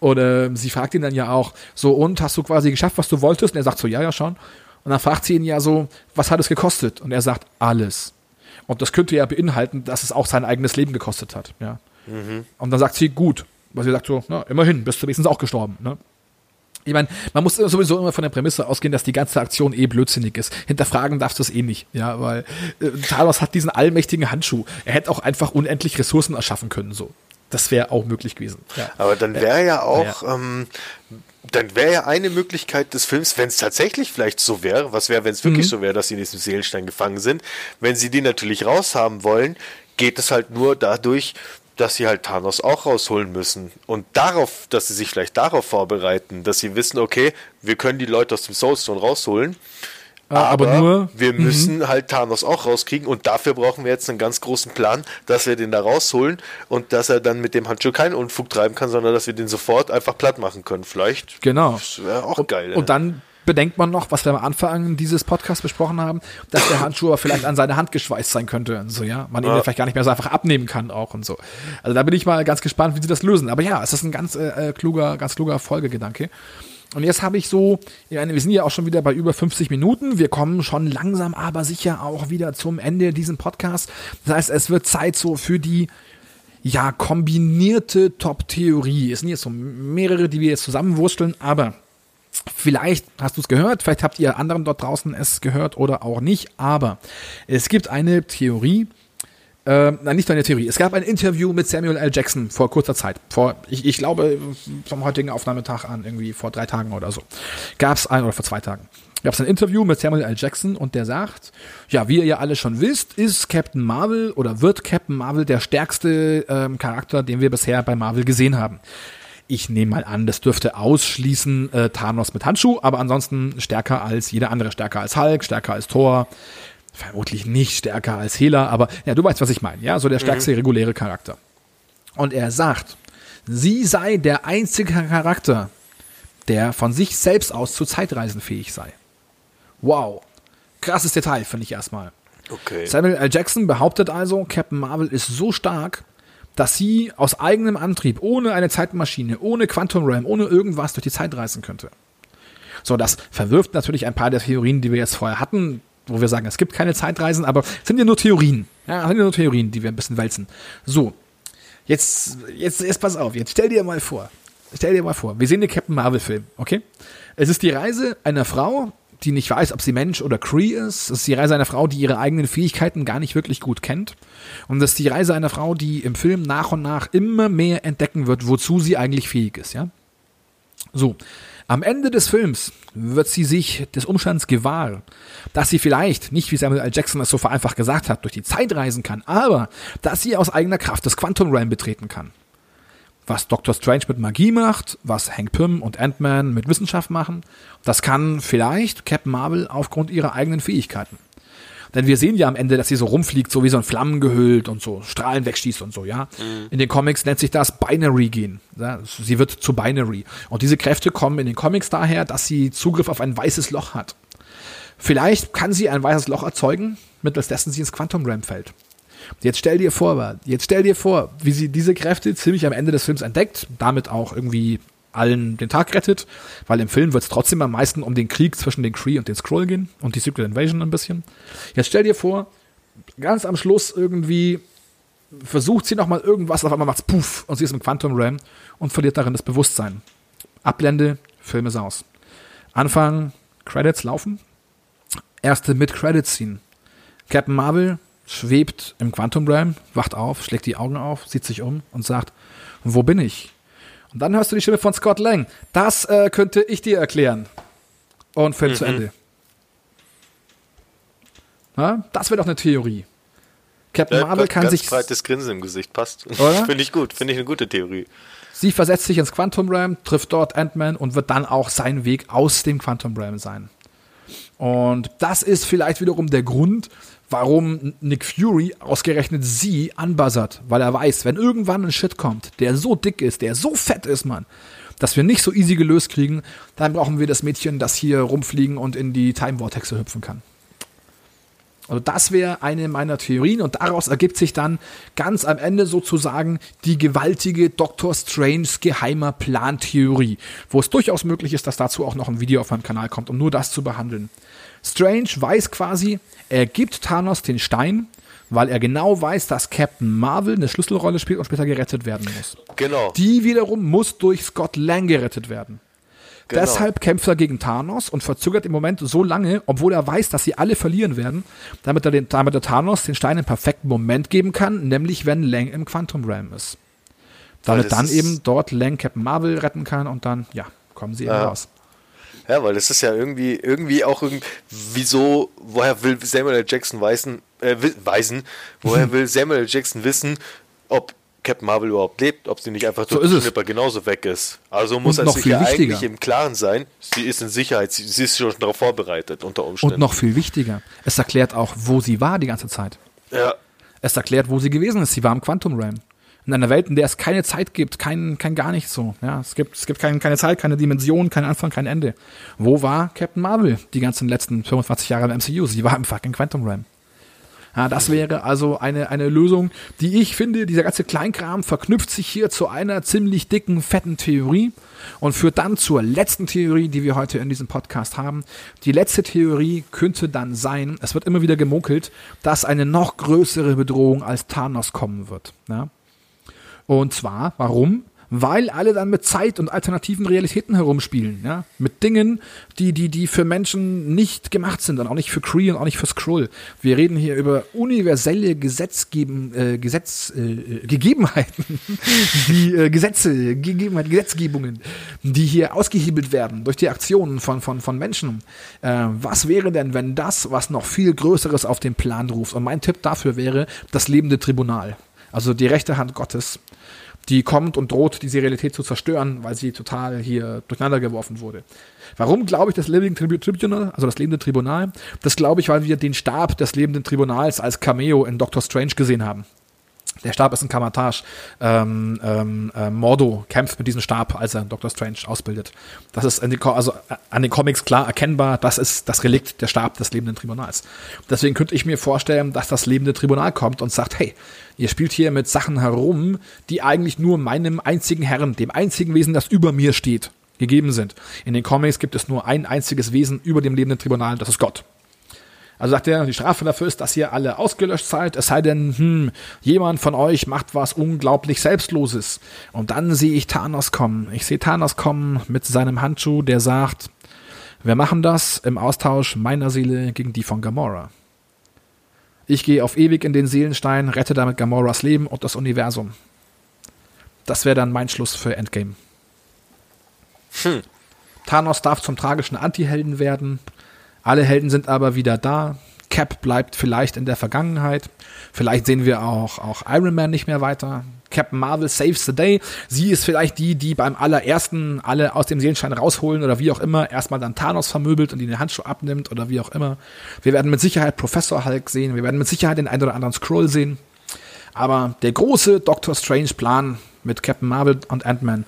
Oder sie fragt ihn dann ja auch, so, und hast du quasi geschafft, was du wolltest? Und er sagt so, ja, ja, schon. Und dann fragt sie ihn ja so, was hat es gekostet? Und er sagt, alles. Und das könnte ja beinhalten, dass es auch sein eigenes Leben gekostet hat. Ja. Mhm. Und dann sagt sie, gut. Weil sie sagt so, na, immerhin, bist du wenigstens auch gestorben. Ne? Ich meine, man muss sowieso immer von der Prämisse ausgehen, dass die ganze Aktion eh blödsinnig ist. Hinterfragen darfst du es eh nicht, ja, weil äh, Thanos hat diesen allmächtigen Handschuh. Er hätte auch einfach unendlich Ressourcen erschaffen können, so. Das wäre auch möglich gewesen. Ja. Aber dann wäre ja auch, ja. Ähm, dann wäre ja eine Möglichkeit des Films, wenn es tatsächlich vielleicht so wäre, was wäre, wenn es wirklich mhm. so wäre, dass sie in diesem Seelenstein gefangen sind, wenn sie die natürlich raushaben wollen, geht es halt nur dadurch, dass sie halt Thanos auch rausholen müssen. Und darauf, dass sie sich vielleicht darauf vorbereiten, dass sie wissen, okay, wir können die Leute aus dem Soulstone rausholen. Aber, aber, nur, wir mhm. müssen mhm. halt Thanos auch rauskriegen und dafür brauchen wir jetzt einen ganz großen Plan, dass wir den da rausholen und dass er dann mit dem Handschuh keinen Unfug treiben kann, sondern dass wir den sofort einfach platt machen können. Vielleicht. Genau. Das wäre auch und, geil. Und dann bedenkt man noch, was wir am Anfang dieses Podcasts besprochen haben, dass der Handschuh vielleicht an seine Hand geschweißt sein könnte und so, ja. Man ihn ja. vielleicht gar nicht mehr so einfach abnehmen kann auch und so. Also da bin ich mal ganz gespannt, wie sie das lösen. Aber ja, es ist ein ganz äh, äh kluger, ganz kluger Folgegedanke. Und jetzt habe ich so, wir sind ja auch schon wieder bei über 50 Minuten. Wir kommen schon langsam, aber sicher auch wieder zum Ende diesem Podcast. Das heißt, es wird Zeit so für die ja kombinierte Top-Theorie. Es sind jetzt so mehrere, die wir jetzt zusammenwursteln, aber Vielleicht hast du es gehört, vielleicht habt ihr anderen dort draußen es gehört oder auch nicht, aber es gibt eine Theorie, äh, nicht eine Theorie. Es gab ein Interview mit Samuel L. Jackson vor kurzer Zeit. Vor, ich, ich glaube, vom heutigen Aufnahmetag an, irgendwie vor drei Tagen oder so. Gab es ein, oder vor zwei Tagen. Gab es ein Interview mit Samuel L. Jackson und der sagt, ja, wie ihr ja alle schon wisst, ist Captain Marvel oder wird Captain Marvel der stärkste ähm, Charakter, den wir bisher bei Marvel gesehen haben. Ich nehme mal an, das dürfte ausschließen äh, Thanos mit Handschuh, aber ansonsten stärker als jeder andere, stärker als Hulk, stärker als Thor, vermutlich nicht stärker als Hela, aber ja, du weißt, was ich meine, ja, so der stärkste mhm. reguläre Charakter. Und er sagt, sie sei der einzige Charakter, der von sich selbst aus zu Zeitreisen fähig sei. Wow. Krasses Detail, finde ich erstmal. Okay. Samuel L. Jackson behauptet also, Captain Marvel ist so stark, dass sie aus eigenem Antrieb, ohne eine Zeitmaschine, ohne Quantum Realm, ohne irgendwas durch die Zeit reisen könnte. So, das verwirft natürlich ein paar der Theorien, die wir jetzt vorher hatten, wo wir sagen, es gibt keine Zeitreisen, aber sind ja nur Theorien. Ja, sind ja nur Theorien, die wir ein bisschen wälzen. So, jetzt, jetzt, jetzt pass auf, jetzt stell dir mal vor, stell dir mal vor, wir sehen den Captain Marvel Film, okay? Es ist die Reise einer Frau, die nicht weiß, ob sie Mensch oder Cree ist. Es ist die Reise einer Frau, die ihre eigenen Fähigkeiten gar nicht wirklich gut kennt. Und es ist die Reise einer Frau, die im Film nach und nach immer mehr entdecken wird, wozu sie eigentlich fähig ist, ja? So. Am Ende des Films wird sie sich des Umstands gewahr, dass sie vielleicht, nicht wie Samuel L. Jackson es so vereinfacht gesagt hat, durch die Zeit reisen kann, aber dass sie aus eigener Kraft das Quantum Realm betreten kann. Was Dr. Strange mit Magie macht, was Hank Pym und Ant-Man mit Wissenschaft machen, das kann vielleicht Captain Marvel aufgrund ihrer eigenen Fähigkeiten. Denn wir sehen ja am Ende, dass sie so rumfliegt, so wie so ein Flammen gehüllt und so Strahlen wegschießt und so, ja. Mhm. In den Comics nennt sich das Binary gehen. Ja? Sie wird zu Binary. Und diese Kräfte kommen in den Comics daher, dass sie Zugriff auf ein weißes Loch hat. Vielleicht kann sie ein weißes Loch erzeugen, mittels dessen sie ins Quantum Realm fällt. Jetzt stell dir vor, jetzt stell dir vor, wie sie diese Kräfte ziemlich am Ende des Films entdeckt, damit auch irgendwie allen den Tag rettet, weil im Film wird es trotzdem am meisten um den Krieg zwischen den Kree und den Skrull gehen und die Secret Invasion ein bisschen. Jetzt stell dir vor, ganz am Schluss irgendwie versucht sie nochmal irgendwas, auf einmal macht's puff und sie ist im Quantum Realm und verliert darin das Bewusstsein. Ablende, Film ist aus. Anfang, Credits laufen. Erste Mid-Credit-Scene. Captain Marvel schwebt im Quantum Realm, wacht auf, schlägt die Augen auf, sieht sich um und sagt, wo bin ich? Und dann hörst du die Stimme von Scott Lang. Das äh, könnte ich dir erklären. Und Film mhm. zu Ende. Na, das wäre doch eine Theorie. Captain Marvel kann ganz sich. breites Grinsen im Gesicht passt. Finde ich gut. Finde ich eine gute Theorie. Sie versetzt sich ins Quantum Realm, trifft dort Ant-Man und wird dann auch sein Weg aus dem Quantum Realm sein. Und das ist vielleicht wiederum der Grund, warum Nick Fury ausgerechnet sie anbuzzert, weil er weiß, wenn irgendwann ein Shit kommt, der so dick ist, der so fett ist, Mann, dass wir nicht so easy gelöst kriegen, dann brauchen wir das Mädchen, das hier rumfliegen und in die Time Vortexe hüpfen kann. Also das wäre eine meiner Theorien und daraus ergibt sich dann ganz am Ende sozusagen die gewaltige Doctor Strange geheimer Plantheorie, wo es durchaus möglich ist, dass dazu auch noch ein Video auf meinem Kanal kommt, um nur das zu behandeln. Strange weiß quasi, er gibt Thanos den Stein, weil er genau weiß, dass Captain Marvel eine Schlüsselrolle spielt und später gerettet werden muss. Genau. Die wiederum muss durch Scott Lang gerettet werden. Genau. Deshalb kämpft er gegen Thanos und verzögert im Moment so lange, obwohl er weiß, dass sie alle verlieren werden, damit er, den, damit er Thanos den Stein im perfekten Moment geben kann, nämlich wenn Lang im Quantum Realm ist. Damit dann eben dort Lang Captain Marvel retten kann und dann, ja, kommen sie eben ja. raus. Ja, weil das ist ja irgendwie, irgendwie auch irgendwie, wieso, woher will Samuel L. Jackson weisen, äh, weisen, woher will Samuel L. Jackson wissen, ob Captain Marvel überhaupt lebt, ob sie nicht einfach durch so den Schnipper genauso weg ist. Also muss er sich ja eigentlich im Klaren sein, sie ist in Sicherheit, sie, sie ist schon darauf vorbereitet unter Umständen. Und noch viel wichtiger, es erklärt auch, wo sie war die ganze Zeit. Ja. Es erklärt, wo sie gewesen ist. Sie war im Quantum Realm in einer Welt, in der es keine Zeit gibt, kein, kein gar nichts so. Ja, es gibt, es gibt kein, keine Zeit, keine Dimension, kein Anfang, kein Ende. Wo war Captain Marvel die ganzen letzten 25 Jahre im MCU? Sie war im fucking Quantum Realm. Ja, das wäre also eine, eine Lösung, die ich finde, dieser ganze Kleinkram verknüpft sich hier zu einer ziemlich dicken, fetten Theorie und führt dann zur letzten Theorie, die wir heute in diesem Podcast haben. Die letzte Theorie könnte dann sein, es wird immer wieder gemunkelt, dass eine noch größere Bedrohung als Thanos kommen wird. Ja? Und zwar, warum? Weil alle dann mit Zeit und alternativen Realitäten herumspielen, ja, mit Dingen, die, die, die für Menschen nicht gemacht sind und auch nicht für Cree und auch nicht für Skrull. Wir reden hier über universelle Gesetzgeben, äh, Gesetz, äh, Gegebenheiten, die äh, Gesetze, Gegebenheiten, Gesetzgebungen, die hier ausgehebelt werden durch die Aktionen von, von, von Menschen. Äh, was wäre denn, wenn das, was noch viel Größeres auf den Plan ruft? Und mein Tipp dafür wäre das lebende Tribunal. Also die rechte Hand Gottes, die kommt und droht, diese Realität zu zerstören, weil sie total hier durcheinander geworfen wurde. Warum glaube ich das Living Tribunal, also das lebende Tribunal? Das glaube ich, weil wir den Stab des lebenden Tribunals als Cameo in Doctor Strange gesehen haben. Der Stab ist ein Kamatage. Ähm, ähm, äh, Mordo kämpft mit diesem Stab, als er Doctor Strange ausbildet. Das ist den, also äh, an den Comics klar erkennbar. Das ist das Relikt, der Stab des lebenden Tribunals. Deswegen könnte ich mir vorstellen, dass das lebende Tribunal kommt und sagt, hey, ihr spielt hier mit Sachen herum, die eigentlich nur meinem einzigen Herrn, dem einzigen Wesen, das über mir steht, gegeben sind. In den Comics gibt es nur ein einziges Wesen über dem lebenden Tribunal, das ist Gott. Also sagt er, die Strafe dafür ist, dass ihr alle ausgelöscht seid, es sei denn, hm, jemand von euch macht was unglaublich Selbstloses. Und dann sehe ich Thanos kommen. Ich sehe Thanos kommen mit seinem Handschuh, der sagt, wir machen das im Austausch meiner Seele gegen die von Gamora. Ich gehe auf ewig in den Seelenstein, rette damit Gamoras Leben und das Universum. Das wäre dann mein Schluss für Endgame. Hm. Thanos darf zum tragischen Antihelden werden. Alle Helden sind aber wieder da. Cap bleibt vielleicht in der Vergangenheit. Vielleicht sehen wir auch, auch Iron Man nicht mehr weiter. Captain Marvel saves the day. Sie ist vielleicht die, die beim allerersten alle aus dem Seelenschein rausholen oder wie auch immer, erstmal dann Thanos vermöbelt und ihn den Handschuh abnimmt oder wie auch immer. Wir werden mit Sicherheit Professor Hulk sehen. Wir werden mit Sicherheit den einen oder anderen Scroll sehen. Aber der große Doctor Strange Plan mit Captain Marvel und Ant-Man,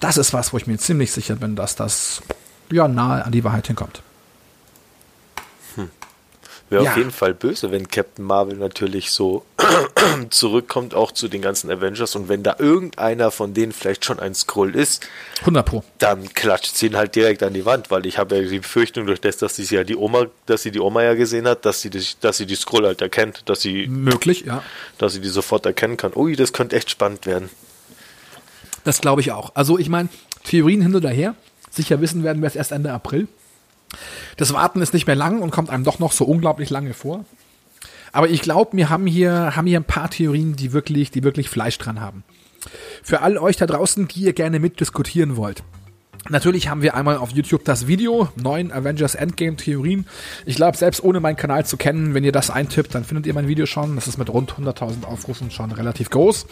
das ist was, wo ich mir ziemlich sicher bin, dass das ja nahe an die Wahrheit hinkommt. Wäre ja. auf jeden Fall böse, wenn Captain Marvel natürlich so zurückkommt, auch zu den ganzen Avengers. Und wenn da irgendeiner von denen vielleicht schon ein Scroll ist, 100 Pro. dann klatscht sie ihn halt direkt an die Wand, weil ich habe ja die Befürchtung durch das, dass sie ja die Oma, dass sie die Oma ja gesehen hat, dass sie die, dass sie die Scroll halt erkennt, dass sie möglich, ja, dass sie die sofort erkennen kann. Ui, das könnte echt spannend werden. Das glaube ich auch. Also ich meine, Theorien hin oder her. Sicher wissen werden wir es erst Ende April. Das Warten ist nicht mehr lang und kommt einem doch noch so unglaublich lange vor. Aber ich glaube, wir haben hier, haben hier ein paar Theorien, die wirklich, die wirklich Fleisch dran haben. Für all euch da draußen, die ihr gerne mitdiskutieren wollt. Natürlich haben wir einmal auf YouTube das Video, neun Avengers Endgame Theorien. Ich glaube, selbst ohne meinen Kanal zu kennen, wenn ihr das eintippt, dann findet ihr mein Video schon. Das ist mit rund 100.000 Aufrufen schon relativ groß.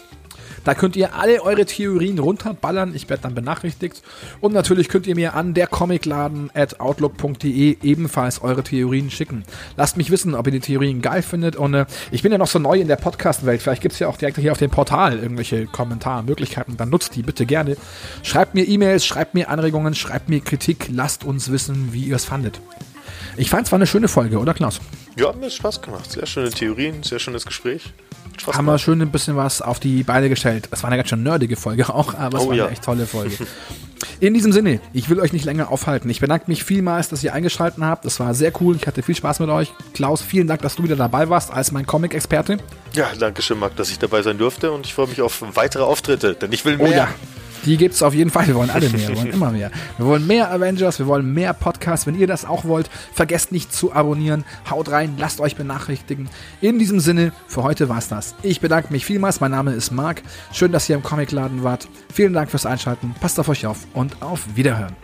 Da könnt ihr alle eure Theorien runterballern. Ich werde dann benachrichtigt. Und natürlich könnt ihr mir an der Comicladen at outlook.de ebenfalls eure Theorien schicken. Lasst mich wissen, ob ihr die Theorien geil findet. Und äh, ich bin ja noch so neu in der Podcast-Welt. Vielleicht gibt es ja auch direkt hier auf dem Portal irgendwelche Kommentarmöglichkeiten. Dann nutzt die bitte gerne. Schreibt mir E-Mails, schreibt mir Anregungen, schreibt mir Kritik. Lasst uns wissen, wie ihr es fandet. Ich fand es war eine schöne Folge, oder Klaus? Ja, mir hat Spaß gemacht. Sehr schöne Theorien, sehr schönes Gespräch. Spaß haben wir schön ein bisschen was auf die Beine gestellt. Das war eine ganz schön nerdige Folge auch, aber es oh, war ja. eine echt tolle Folge. In diesem Sinne, ich will euch nicht länger aufhalten. Ich bedanke mich vielmals, dass ihr eingeschaltet habt. Das war sehr cool. Ich hatte viel Spaß mit euch. Klaus, vielen Dank, dass du wieder dabei warst als mein Comic-Experte. Ja, danke schön, Marc, dass ich dabei sein durfte und ich freue mich auf weitere Auftritte, denn ich will oh mehr. Oh ja. Die gibt es auf jeden Fall. Wir wollen alle mehr. Wir wollen immer mehr. Wir wollen mehr Avengers. Wir wollen mehr Podcasts. Wenn ihr das auch wollt, vergesst nicht zu abonnieren. Haut rein. Lasst euch benachrichtigen. In diesem Sinne, für heute war's das. Ich bedanke mich vielmals. Mein Name ist Marc. Schön, dass ihr im Comicladen wart. Vielen Dank fürs Einschalten. Passt auf euch auf und auf Wiederhören.